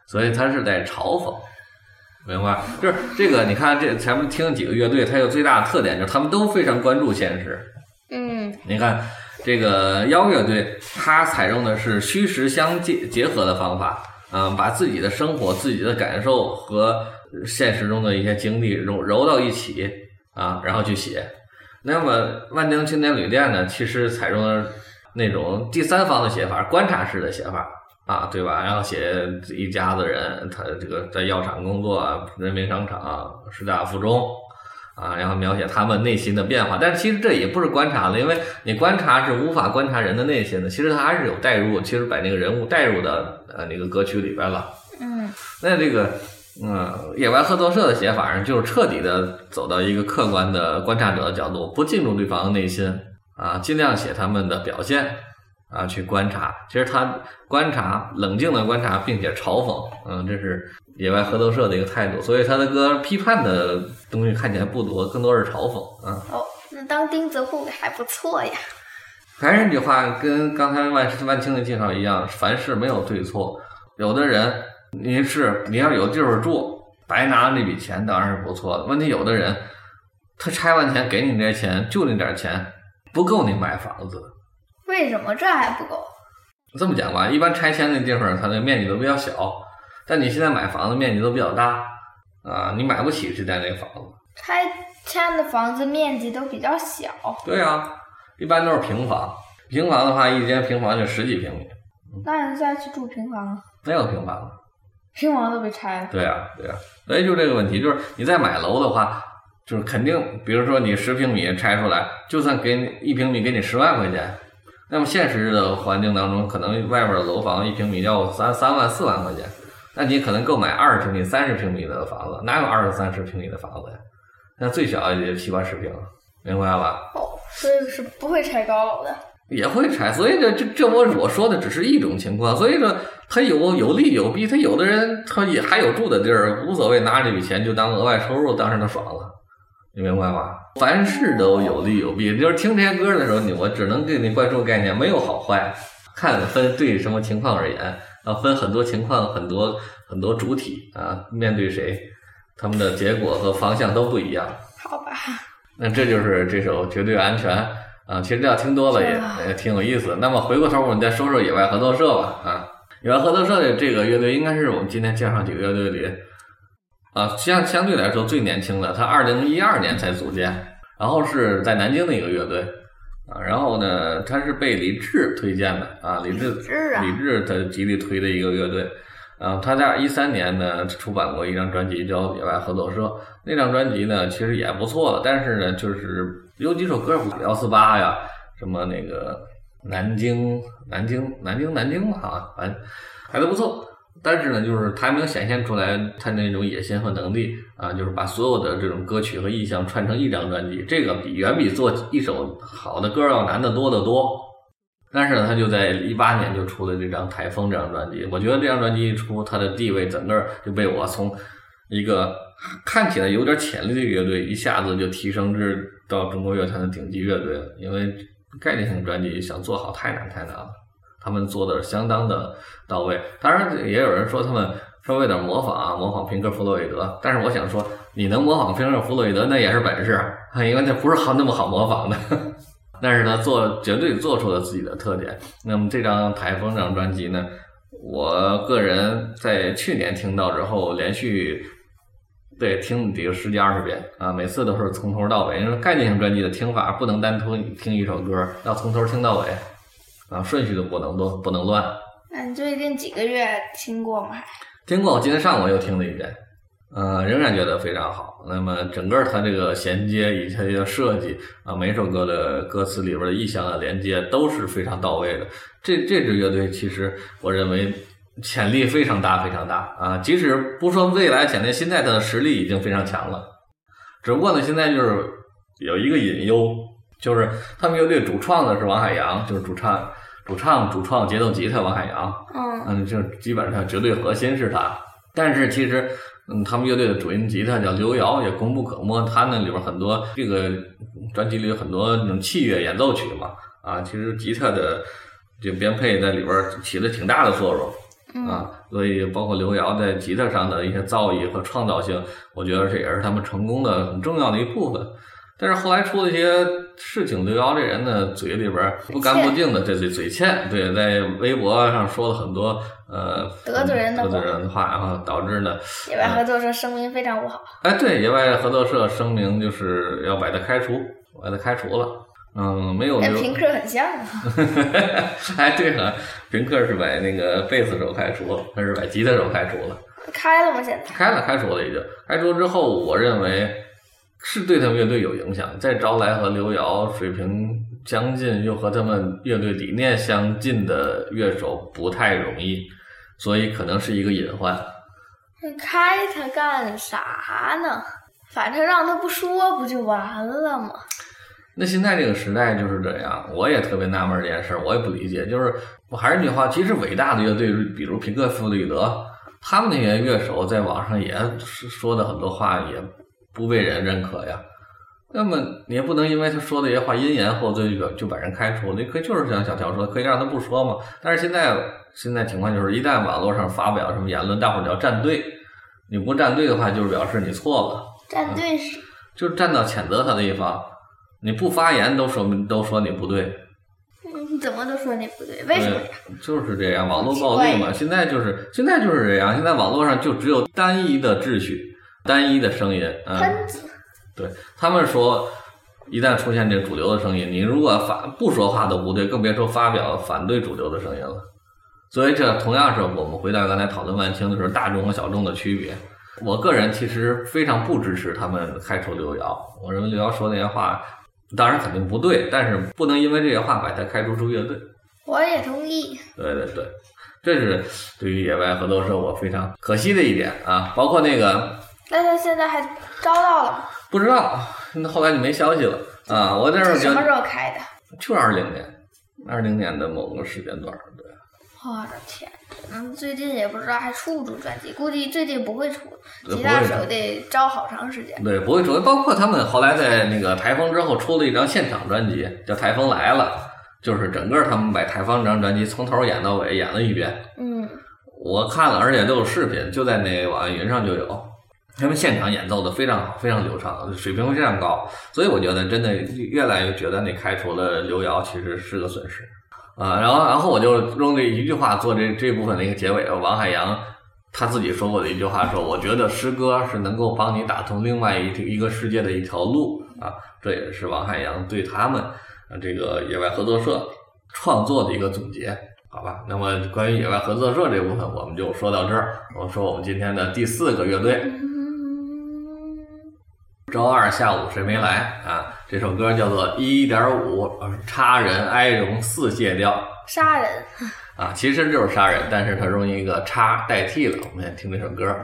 所以他是在嘲讽，明白？就是这个，你看这前面听几个乐队，它有最大的特点就是他们都非常关注现实。嗯你看这个妖乐队，它采用的是虚实相结结合的方法，嗯，把自己的生活、自己的感受和现实中的一些经历揉揉到一起啊，然后去写。那么万丁青年旅店呢，其实采用了那种第三方的写法，观察式的写法啊，对吧？然后写一家子人，他这个在药厂工作，人民商场、师大附中。啊，然后描写他们内心的变化，但是其实这也不是观察了，因为你观察是无法观察人的内心的，其实他还是有代入，其实把那个人物带入到呃那个歌曲里边了。嗯 那这个嗯，野外合作社的写法呢，就是彻底的走到一个客观的观察者的角度，不进入对方的内心啊，尽量写他们的表现啊，去观察。其实他观察，冷静的观察，并且嘲讽，嗯，这是野外合作社的一个态度。所以他的歌批判的东西看起来不多，更多是嘲讽啊。哦，那当钉子户还不错呀。还是那句话，跟刚才万万青的介绍一样，凡事没有对错。有的人，你是你要有地方住，白拿那笔钱当然是不错的。问题有的人，他拆完钱给你这钱，就那点钱，不够你买房子。为什么这还不够？这么讲吧，一般拆迁的地方，它的面积都比较小，但你现在买房子面积都比较大啊，你买不起现在那个房子。拆迁的房子面积都比较小。对啊，一般都是平房，平房的话，一间平房就十几平米，那你再去住平房，没有平房了。平房都被拆了。对啊、对啊、所以就这个问题，就是你再买楼的话，就是肯定，比如说你十平米拆出来，就算给你一平米给你十万块钱，那么现实的环境当中，可能外面的楼房一平米要三三万四万块钱，那你可能购买二十平米、三十平米的房子，哪有二十三十平米的房子呀？那最小也就七八十平，明白吧？哦，所以是不会拆高楼的。也会拆，所以这这这我我说的只是一种情况，所以说他有有利有弊，他有的人他也还有住的地儿，无所谓，拿这笔钱就当额外收入，当然他爽了，你明白吗？凡事都有利有弊，就是听这些歌的时候，你我只能给你灌输概念，没有好坏，看分对什么情况而言，啊，分很多情况，很多很多主体啊，面对谁，他们的结果和方向都不一样。好吧，那这就是这首《绝对安全》啊，其实这要听多了也也挺有意思的。那么回过头我们再说说野外合作社吧啊，野外合作社的这个乐队应该是我们今天介绍几个乐队里啊相相对来说最年轻的，他二零一二年才组建，然后是在南京的一个乐队啊，然后呢，他是被李志推荐的啊，李志李志他极力推的一个乐队。啊，他在一三年呢出版过一张专辑叫《野外合作社》，那张专辑呢其实也不错的，但是呢就是有几首歌幺四八呀，什么那个南京南京南京南京啊，反正还都不错。但是呢，就是他没有显现出来他那种野心和能力啊，就是把所有的这种歌曲和意象串成一张专辑，这个比远比做一首好的歌要难得多得多。但是呢，他就在一八年就出了这张《台风》这张专辑。我觉得这张专辑一出，他的地位整个就被我从一个看起来有点潜力的乐队，一下子就提升至到中国乐坛的顶级乐队了。因为概念性专辑想做好太难太难了，他们做的相当的到位。当然，也有人说他们稍微有点模仿啊，模仿平克·弗洛伊德。但是我想说，你能模仿平克·弗洛伊德，那也是本事，啊 因为那不是好那么好模仿的。但是呢，做绝对做出了自己的特点。那么这张《台风》这张专辑呢，我个人在去年听到之后，连续对听得有十几二十遍啊，每次都是从头到尾。因为概念性专辑的听法不能单独听一首歌，要从头听到尾啊，顺序都不能都不能乱。那你最近几个月听过吗？听过，我今天上午又听了一遍，呃，仍然觉得非常好。那么整个它这个衔接以及它的设计啊，每首歌的歌词里边的意象的连接都是非常到位的。这这支乐队其实我认为潜力非常大，非常大啊！即使不说未来潜力，现在它的实力已经非常强了。只不过呢，现在就是有一个隐忧，就是他们乐队主创的是王海洋，就是主唱、主唱、主创节奏吉他王海洋，嗯嗯，就基本上绝对核心是他。但是其实，嗯，他们乐队的主音吉他叫刘瑶，也功不可没。他那里边很多这个专辑里有很多那种器乐演奏曲嘛，啊，其实吉他的这编配在里边起了挺大的作用。啊，所以包括刘瑶在吉他上的一些造诣和创造性，我觉得这也是他们成功的很重要的一部分。但是后来出了一些事情，刘瑶这人呢，嘴里边不干不净的，这嘴嘴欠，对，在微博上说了很多呃得罪人的得罪话人的话，然后导致呢，野外合作社声明非常不好。哎，对，野外合作社声明就是要把他开除，把他开除了。嗯，没有，跟平克很像啊。哎，对了，平克是把那个贝斯手开除了，他是把吉他手开除了。开了吗？现在？开了，开除了已经。开除之后，我认为是对他们乐队有影响。再招来和刘瑶水平相近，又和他们乐队理念相近的乐手不太容易，所以可能是一个隐患。开他干啥呢？反正让他不说不就完了吗？那现在这个时代就是这样，我也特别纳闷这件事儿，我也不理解。就是我还是那句话，其实伟大的乐队，比如平克·弗里德，他们那些乐手在网上也说的很多话也不被人认可呀。那么你也不能因为他说的一些话因言获罪就就把人开除了，你可以就是像小乔说，可以让他不说嘛。但是现在现在情况就是，一旦网络上发表什么言论，大伙儿就要站队。你不站队的话，就是表示你错了。站队是就是站到谴责他的一方，你不发言都说明都说你不对，嗯，怎么都说你不对，为什么呀？就是这样，网络暴力嘛，现在就是现在就是这样，现在网络上就只有单一的秩序，单一的声音，嗯，对他们说，一旦出现这主流的声音，你如果发不说话都不对，更别说发表反对主流的声音了。所以这同样是我们回到刚才讨论万青的时候，大众和小众的区别。我个人其实非常不支持他们开除刘瑶，我认为刘瑶说那些话，当然肯定不对，但是不能因为这些话把他开除出乐队。我也同意。对对对，这是对于野外合作社我非常可惜的一点啊。包括那个那他现在还招到了吗？不知道，那后来就没消息了啊。我那时候是什么时候开的？就是二零年，二零年的某个时间段儿，对。我的天！嗯，最近也不知道还出不出专辑，估计最近不会出，呃吉他手得招好长时间。对，不会出，包括他们后来在那个台风之后出了一张现场专辑，叫《台风来了》，就是整个他们把台风这张专辑从头演到尾演了一遍。嗯，我看了，而且都有视频，就在那网易云上就有。他们现场演奏的非常好，非常流畅，水平非常高，所以我觉得真的越来越觉得那开除了刘瑶其实是个损失啊。然后，然后我就用这一句话做这这部分的一个结尾。王海洋他自己说过的一句话说：“我觉得诗歌是能够帮你打通另外一一个世界的一条路啊。”这也是王海洋对他们这个野外合作社创作的一个总结。好吧，那么关于野外合作社这部分，我们就说到这儿。我说我们今天的第四个乐队，周二下午谁没来啊？这首歌叫做一点五叉人哀荣四谢调杀人。啊，其实就是杀人，但是它用一个叉代替了。我们先听这首歌。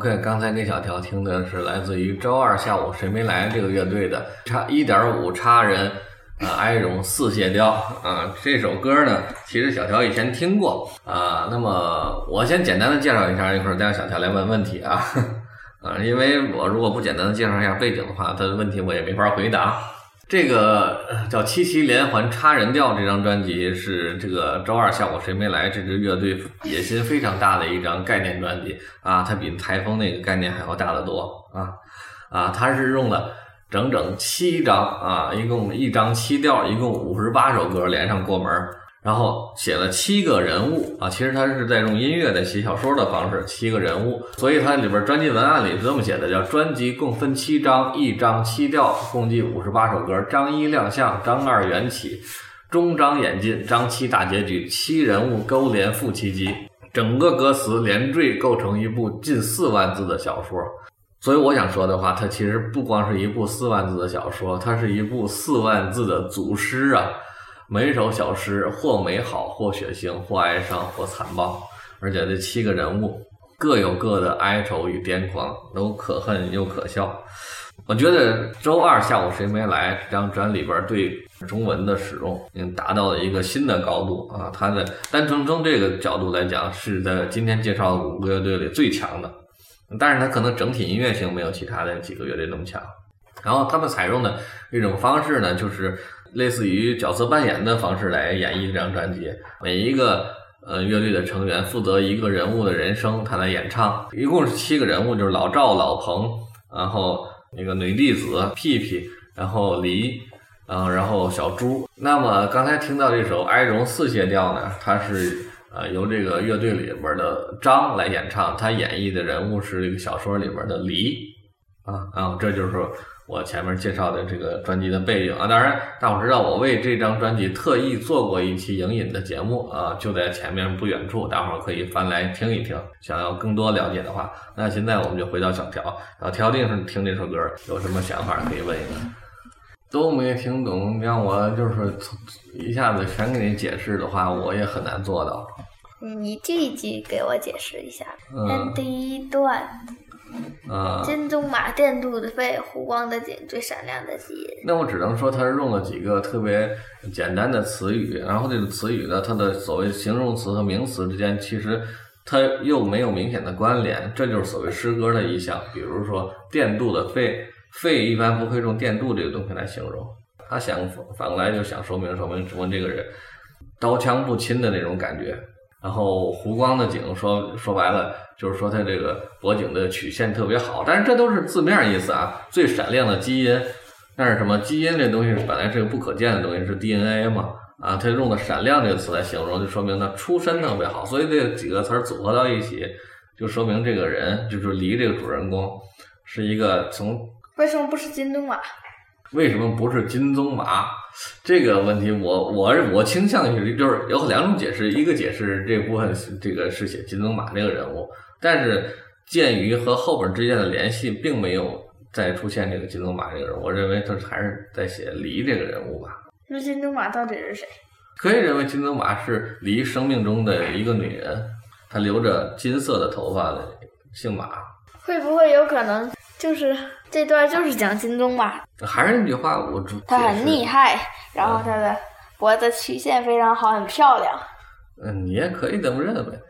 OK，刚才给小条听的是来自于周二下午谁没来这个乐队的叉一点五叉人啊哀荣四谢雕啊。这首歌呢，其实小条以前听过啊。那么我先简单的介绍一下，一会儿再让小条来问问题啊啊，因为我如果不简单的介绍一下背景的话，他的问题我也没法回答。这个叫《七七连环插人调》这张专辑是这个周二下午谁没来这支乐队野心非常大的一张概念专辑啊，它比台风那个概念还要大得多啊啊！它是用了整整七张啊，一共一张七调，一共五十八首歌连上过门儿，然后写了七个人物啊，其实他是在用音乐在写小说的方式，七个人物，所以它里边专辑文案里是这么写的：叫专辑共分七章，一章七调，共计五十八首歌，章一亮相，章二缘起，中章演进，章七大结局，七人物勾连复七集，整个歌词连缀构成一部近四万字的小说。所以我想说的话，它其实不光是一部四万字的小说，它是一部四万字的组诗啊。每首小诗或美好，或血腥，或哀伤，或残暴，而且这七个人物各有各的哀愁与癫狂，都可恨又可笑。我觉得周二下午谁没来这张专里边对中文的使用，已经达到了一个新的高度啊！它的单纯从这个角度来讲，是在今天介绍的五个乐队里最强的，但是它可能整体音乐性没有其他的几个乐队那么强。然后他们采用的一种方式呢，就是类似于角色扮演的方式来演绎这张专辑。每一个呃乐队的成员负责一个人物的人生，他来演唱。一共是七个人物，就是老赵、老彭，然后那个女弟子屁屁，然后黎，嗯，然后小猪。那么刚才听到这首《哀荣四谢调》呢，它是呃由这个乐队里边的张来演唱，他演绎的人物是这个小说里边的黎，啊啊，这就是。我前面介绍的这个专辑的背景啊，当然大伙知道我为这张专辑特意做过一期影引的节目啊，就在前面不远处，大伙可以翻来听一听。想要更多了解的话，那现在我们就回到小条，小条定是听这首歌有什么想法可以问一问。都没听懂，让我就是一下子全给你解释的话，我也很难做到。你句句给我解释一下，嗯，第一段。啊，金棕马电镀的肺，湖光的景，最闪亮的基因。那我只能说，他是用了几个特别简单的词语，然后这个词语呢，它的所谓形容词和名词之间，其实它又没有明显的关联，这就是所谓诗歌的意象。比如说电镀的肺，肺一般不会用电镀这个东西来形容，他想反过来就想说明说明说这个人刀枪不侵的那种感觉。然后湖光的景，说说白了就是说它这个脖颈的曲线特别好，但是这都是字面意思啊。最闪亮的基因，但是什么？基因这东西本来是个不可见的东西，是 DNA 嘛？啊，他用的“闪亮”这个词来形容，就说明他出身特别好。所以这几个词组合到一起，就说明这个人就是离这个主人公是一个从为什么不是金东啊？为什么不是金棕马？这个问题，我我我倾向于就是有两种解释，一个解释这部分这个是写金棕马这个人物，但是鉴于和后边之间的联系，并没有再出现这个金棕马这个人，我认为他还是在写黎这个人物吧。那金棕马到底是谁？可以认为金棕马是黎生命中的一个女人，她留着金色的头发的，姓马。会不会有可能？就是这段就是讲金钟马，还是那句话，我他很厉害，然后他的脖子曲线非常好，很漂亮。嗯，你也可以这么认为。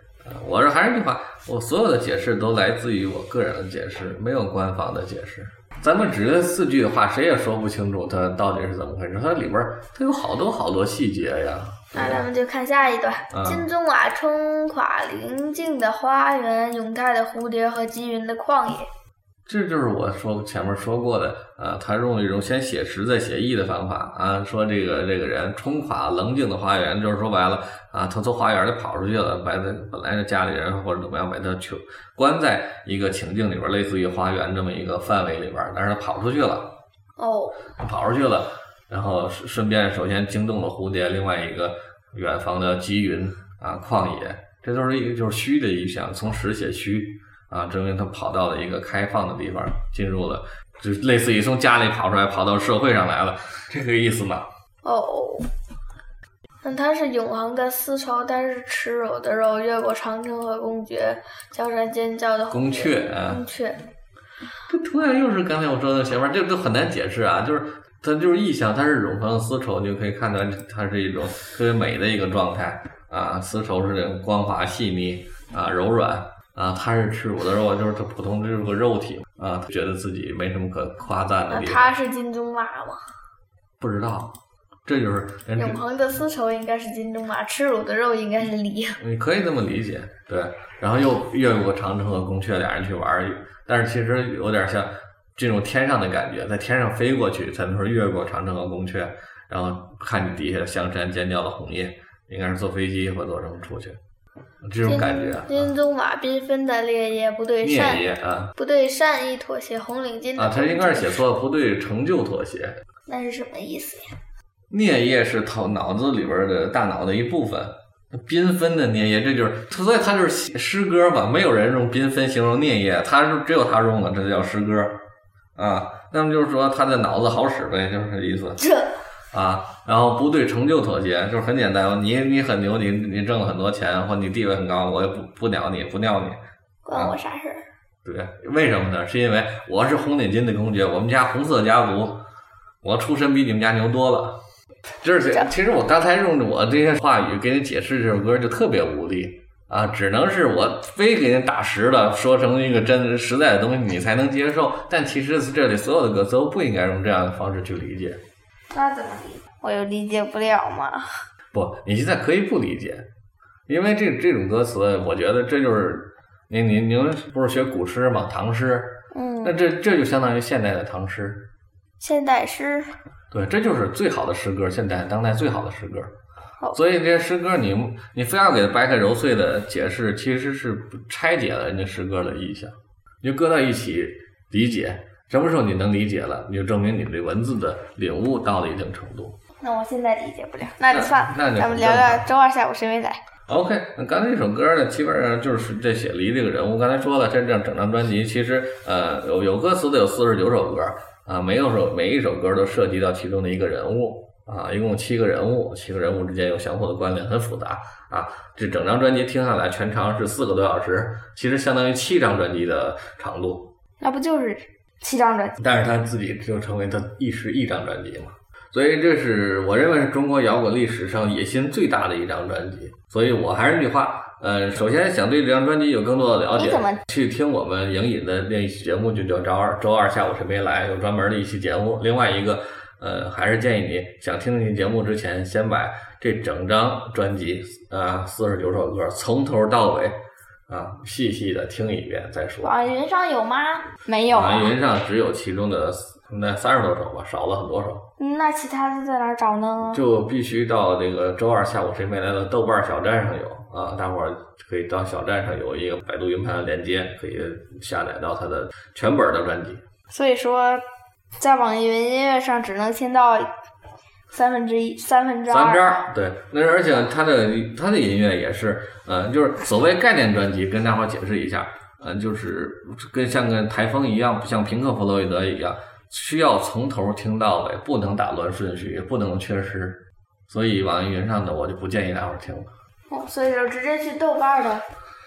我这还是那句话，我所有的解释都来自于我个人的解释，没有官方的解释。咱们只这四句话，谁也说不清楚它到底是怎么回事。它里边它有好多好多细节呀。那咱们就看下一段：金钟马冲垮宁静的花园，永泰的蝴蝶和积云的旷野。这就是我说前面说过的，呃，他用了一种先写实再写意的方法啊，说这个这个人冲垮棱镜的花园，就是说白了啊，他从花园里跑出去了，把他本来的家里人或者怎么样把他囚关在一个情境里边，类似于花园这么一个范围里边，但是他跑出去了，哦，跑出去了，然后顺便首先惊动了蝴蝶，另外一个远方的积云啊，旷野，这都是一个就是虚的意象，从实写虚。啊，证明他跑到了一个开放的地方，进入了，就类似于从家里跑出来，跑到社会上来了，这个意思吗？哦，那他是永恒的丝绸，但是耻辱的肉，越过长城和公爵，叫声尖叫的宫雀啊，宫阙。这同样又是刚才我说的前面，这都很难解释啊，就是它就是意象，它是永恒的丝绸，你就可以看到它是一种特别美的一个状态啊，丝绸是这种光滑细腻啊，柔软。啊，他是耻辱的肉，就是他普通就是个肉体啊，他觉得自己没什么可夸赞的地方。他是金钟马吗？不知道，这就是永恒的丝绸应该是金钟马，耻辱的肉应该是梨。你可以这么理解，对。然后又越过长城和宫阙，俩人去玩，但是其实有点像这种天上的感觉，在天上飞过去才能说越过长城和宫阙，然后看你底下香山尖叫的红叶，应该是坐飞机或坐什么出去，这种感觉啊。金宗马缤纷的烈焰不对善聂爷啊不对善意妥协，红领巾啊，他应该是写错了，不对成就妥协。那是什么意思呀？颞叶是头脑子里边的大脑的一部分，缤纷的颞叶，这就是，所以他就是写诗歌吧，没有人用缤纷形容颞叶，他是只有他用了，这就叫诗歌啊。那么就是说他的脑子好使呗，就是这意思这啊。然后不对成就妥协，就是很简单，你你很牛，你你挣了很多钱，或你地位很高，我也不不鸟你，不尿你。关我啥事儿？对，为什么呢？是因为我是红领巾的公爵，我们家红色家族，我出身比你们家牛多了。就是这其实我刚才用我这些话语给你解释这首歌就特别无力啊，只能是我非给你打实了，说成一个真实在的东西你才能接受。但其实这里所有的歌词都不应该用这样的方式去理解。那怎么理解？我又理解不了嘛。不，你现在可以不理解，因为这这种歌词，我觉得这就是你你你们不是学古诗吗？唐诗，嗯那嗯，这这就相当于现代的唐诗。现代诗对，这就是最好的诗歌，现代当代最好的诗歌好。所以这些诗歌你，你非要给它掰开揉碎的解释，其实是拆解了人家诗歌的意象。你就搁到一起理解，什么时候你能理解了，你就证明你对文字的领悟到了一定程度。那我现在理解不了，那就算了。咱们聊聊周二下午谁没来？OK，那刚才这首歌呢，基本上就是这写离这个人物。刚才说了，真正整张专辑其实呃有有歌词的有四十九首歌啊，每有首每一首歌都涉及到其中的一个人物啊，一共七个人物，七个人物之间有相互的关联，很复杂啊。这整张专辑听下来全长是四个多小时，其实相当于七张专辑的长度，那不就是七张专辑？但是他自己就成为他一时一张专辑嘛。所以这是我认为是中国摇滚历史上野心最大的一张专辑。所以我还是那句话，呃，首先想对这张专辑有更多的了解去听我们影影的那一期节目，就叫周二周二下午谁没来，有专门的一期节目。另外一个，呃，还是建议你想听这期节目之前，先把这整张专辑啊四十九首歌从头到尾啊细细的听一遍再说。网易云上有吗？没有啊。网易云上只有其中的那三十多首吧，少了很多首。那其他的在哪儿找呢？就必须到这个周二下午谁没来的豆瓣小站上有啊，大伙儿可以到小站上有一个百度云盘的链接，可以下载到它的全本的专辑。所以说，在网易云音乐上只能听到三分之一、三分之二。三分之二，对，那而且他的他的音乐也是，呃，就是所谓概念专辑，跟大伙儿解释一下，呃，就是跟像个台风一样，不像平克·弗洛伊德一样，需要从头听到尾，不能打乱顺序，也不能缺失。所以网易云上的我就不建议大伙儿听了。哦，所以说直接去豆瓣的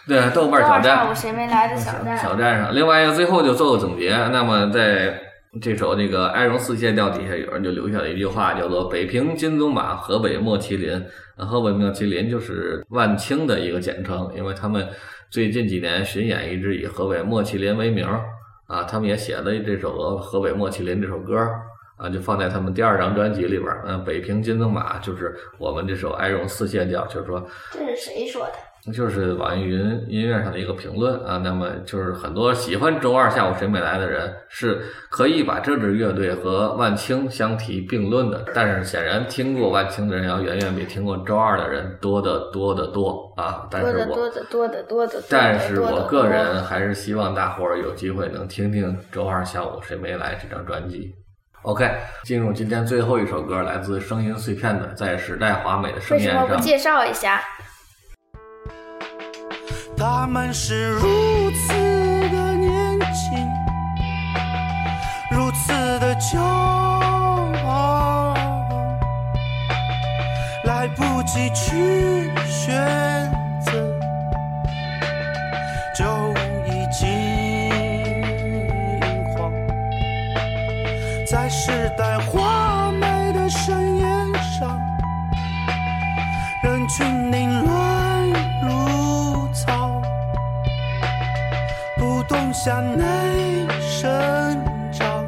对，豆瓣周小站二下午谁没来的小站。小站上。另外一个，最后就做个总结。那么在这首这个《哀荣四谢调》底下，有人就留下了一句话，叫做“北平金棕马，河北莫麒麟”。河北莫麒麟就是万青的一个简称，因为他们最近几年巡演一直以河北莫麒麟为名啊。他们也写了这首《河北莫麒麟》这首歌啊，就放在他们第二张专辑里边儿。嗯，北平金鬃马就是我们这首《哀荣四谢调》，就是说这是谁说的？就是网易云音乐上的一个评论啊，那么就是很多喜欢周二下午谁没来的人是可以把这支乐队和万青相提并论的，但是显然听过万青的人要远远比听过周二的人多得多得多啊。但是我多得多得多得多的。但是我个人还是希望大伙儿有机会能听听周二下午谁没来这张专辑。OK，进入今天最后一首歌，来自声音碎片的《在时代华美的盛为什宴上》。么不介绍一下？他们是如此的年轻，如此的骄傲，来不及去选择，就已经慌，在时代华美的盛宴上。人群凝向内生长，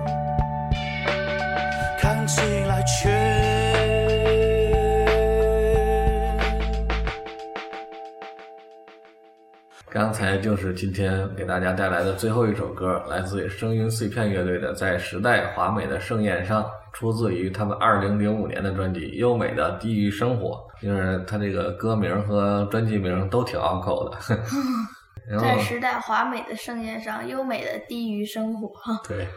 看起来却。刚才就是今天给大家带来的最后一首歌，来自于声音碎片乐队的《在时代华美的盛宴上》，出自于他们二零零五年的专辑《优美的地狱生活》。因为他这个歌名和专辑名都挺拗口的。然后在时代华美的盛宴上，优美的低于生活。对，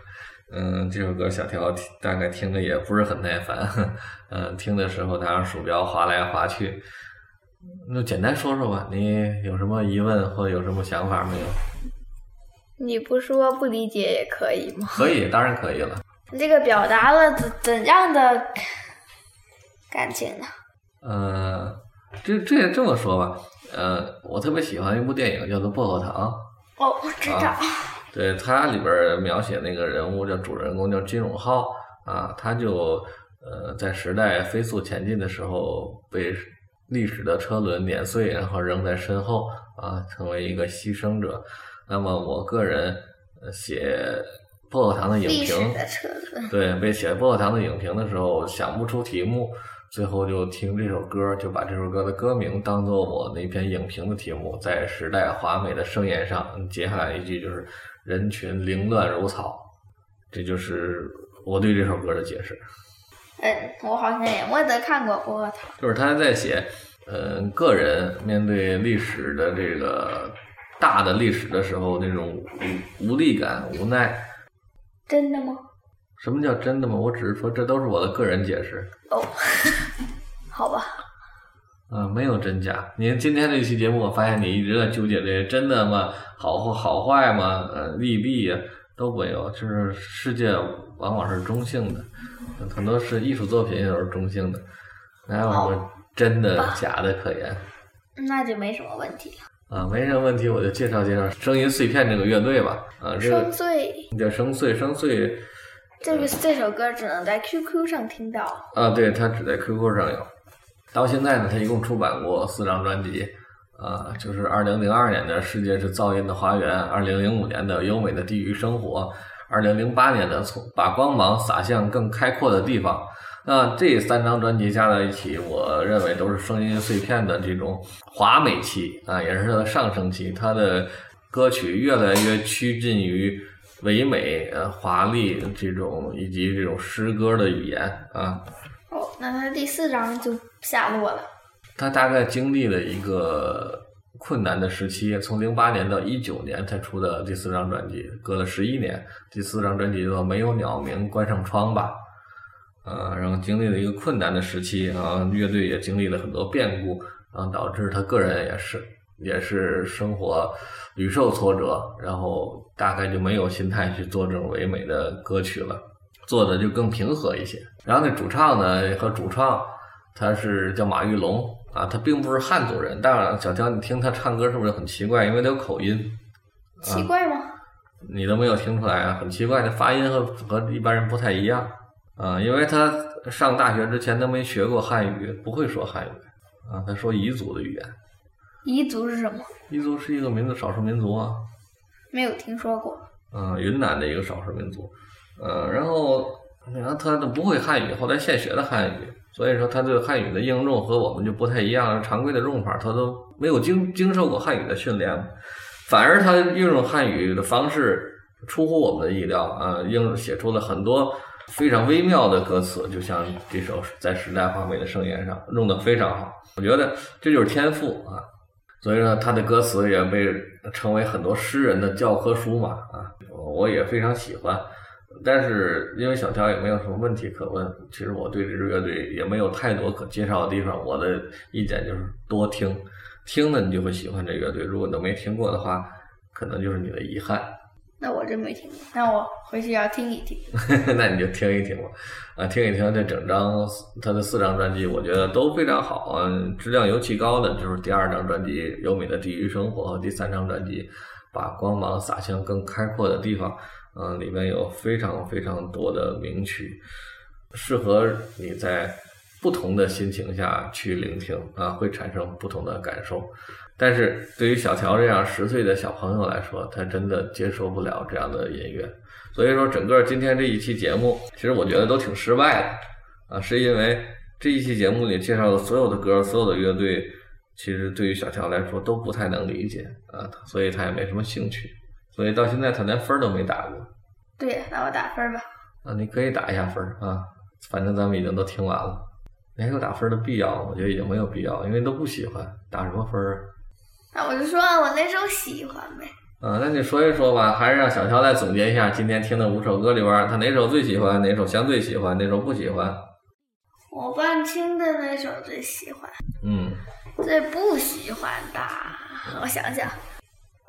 嗯，这首歌小条大概听着也不是很耐烦，嗯，听的时候拿着鼠标划来划去。那简单说说吧，你有什么疑问或有什么想法没有？你不说不理解也可以吗？可以，当然可以了。这个表达了怎怎样的感情呢？呃，这这也这么说吧，呃，我特别喜欢一部电影叫做《薄荷糖》，哦，我知道。啊对它里边儿描写那个人物叫主人公叫金永浩啊，他就呃在时代飞速前进的时候被历史的车轮碾碎，然后扔在身后啊，成为一个牺牲者。那么我个人呃写薄荷糖的影评。对，被写薄荷糖的影评的时候想不出题目，最后就听这首歌，就把这首歌的歌名当做我那篇影评的题目，在时代华美的盛宴上，接下来一句就是“人群凌乱如草”，这就是我对这首歌的解释。嗯，我好像也没得看过薄荷糖。就是他在写，呃，个人面对历史的这个大的历史的时候那种无无力感、无奈。真的吗？什么叫真的吗？我只是说这都是我的个人解释。哦，好吧。啊，没有真假。您今天这期节目，我发现你一直在纠结这些真的吗？好或好坏吗？呃，利弊呀都没有。就是世界往往是中性的，很多是艺术作品也都是中性的，哪有什么真的假的可言？那就没什么问题了。啊，没什么问题，我就介绍介绍声音碎片这个乐队吧。啊，这生个碎，叫声碎，声碎这个这首歌只能在 QQ 上听到。啊，对，它只在 QQ 上有。到现在呢，它一共出版过四张专辑，啊，就是二零零二年的《世界是噪音的花园》，二零零五年的《优美的地狱生活》，二零零八年的《从把光芒洒向更开阔的地方》。那这三张专辑加在一起，我认为都是声音碎片的这种华美期啊，也是它的上升期。它的歌曲越来越趋近于唯美、呃华丽这种以及这种诗歌的语言啊。哦，那他第四章就下落了。他大概经历了一个困难的时期，从零八年到一九年才出的第四张专辑，隔了十一年。第四张专辑叫做《没有鸟鸣，关上窗吧》。呃，然后经历了一个困难的时期啊，乐队也经历了很多变故，然后导致他个人也是也是生活屡受挫折，然后大概就没有心态去做这种唯美的歌曲了，做的就更平和一些。然后那主唱呢和主唱他是叫马玉龙啊，他并不是汉族人。当然，小江，你听他唱歌是不是很奇怪？因为他有口音，奇怪吗？你都没有听出来啊，很奇怪，的发音和和一般人不太一样啊。因为他上大学之前都没学过汉语，不会说汉语啊，他说彝族的语言。彝族是什么？彝族是一个民族少数民族啊，没有听说过。嗯，云南的一个少数民族，呃，然后然后他都不会汉语，后来现学的汉语，所以说他对汉语的应用和我们就不太一样，常规的用法他都没有经经受过汉语的训练，反而他运用汉语的方式出乎我们的意料啊，应写出了很多非常微妙的歌词，就像这首在时代华美的盛宴上用的非常好，我觉得这就是天赋啊。所以说，他的歌词也被称为很多诗人的教科书嘛啊，我也非常喜欢。但是因为小条也没有什么问题可问，其实我对这支乐队也没有太多可介绍的地方。我的意见就是多听，听了你就会喜欢这乐队。如果都没听过的话，可能就是你的遗憾。那我真没听过，那我回去要听一听。那你就听一听吧，啊，听一听这整张他的四张专辑，我觉得都非常好啊，质量尤其高的就是第二张专辑《优美的地狱生活》和第三张专辑《把光芒洒向更开阔的地方》，嗯、里面有非常非常多的名曲，适合你在不同的心情下去聆听啊，会产生不同的感受。但是对于小乔这样十岁的小朋友来说，他真的接受不了这样的音乐。所以说，整个今天这一期节目，其实我觉得都挺失败的啊，是因为这一期节目里介绍的所有的歌、所有的乐队，其实对于小乔来说都不太能理解啊，所以他也没什么兴趣。所以到现在他连分都没打过对，那我打分吧。啊，你可以打一下分啊，反正咱们已经都听完了。没有打分的必要？我觉得已经没有必要，因为都不喜欢，打什么分儿？那我就说我那首喜欢呗。啊，那你说一说吧，还是让小乔来总结一下今天听的五首歌里边儿，他哪首最喜欢，哪首相对喜欢，哪首不喜欢？我万青的那首最喜欢，嗯，最不喜欢的，我想想，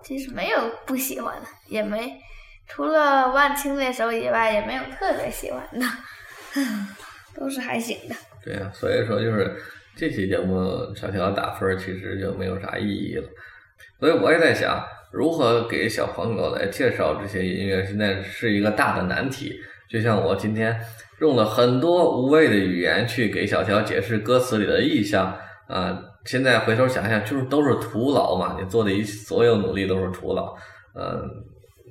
其实没有不喜欢的，也没除了万青那首以外，也没有特别喜欢的，都是还行的。对呀、所以说就是这期节目小乔打分其实就没有啥意义了。所以我也在想，如何给小朋友来介绍这些音乐，现在是一个大的难题。就像我今天用了很多无谓的语言去给小乔解释歌词里的意象啊、现在回头想想，就是都是徒劳嘛，你做的一所有努力都是徒劳。嗯、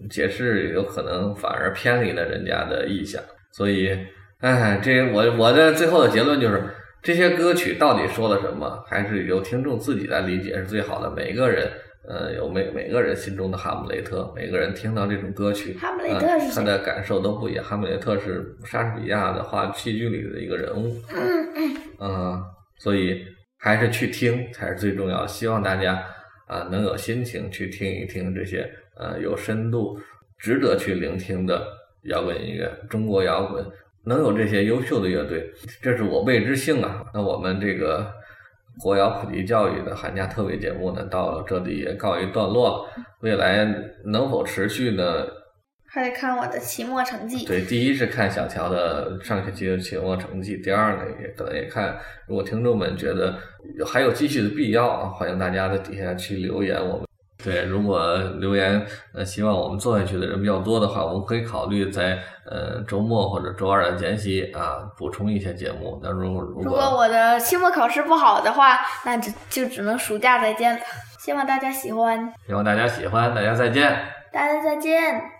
解释有可能反而偏离了人家的意向，所以，哎，这我我的最后的结论就是，这些歌曲到底说了什么，还是由听众自己来理解是最好的。每个人，呃，有每每个人心中的哈姆雷特，每个人听到这种歌曲，哈姆雷特他的感受都不一样。哈姆雷特是莎士比亚的话戏剧里的一个人物，嗯嗯，嗯，所以还是去听才是最重要的。希望大家啊、能有心情去听一听这些呃有深度、值得去聆听的摇滚音乐，中国摇滚能有这些优秀的乐队，这是我为之幸啊。那我们这个国谣普及教育的寒假特别节目呢，到了这里也告一段落了。未来能否持续呢？还得看我的期末成绩。对，第一是看小乔的上学期的期末成绩，第二呢，也可能也看，如果听众们觉得还有继续的必要啊，欢迎大家在底下去留言。我们对，如果留言呃希望我们做下去的人比较多的话，我们可以考虑在呃周末或者周二的间隙啊补充一些节目。那如果如如果我的期末考试不好的话，那就就只能暑假再见了。希望大家喜欢，希望大家喜欢，大家再见。大家再见。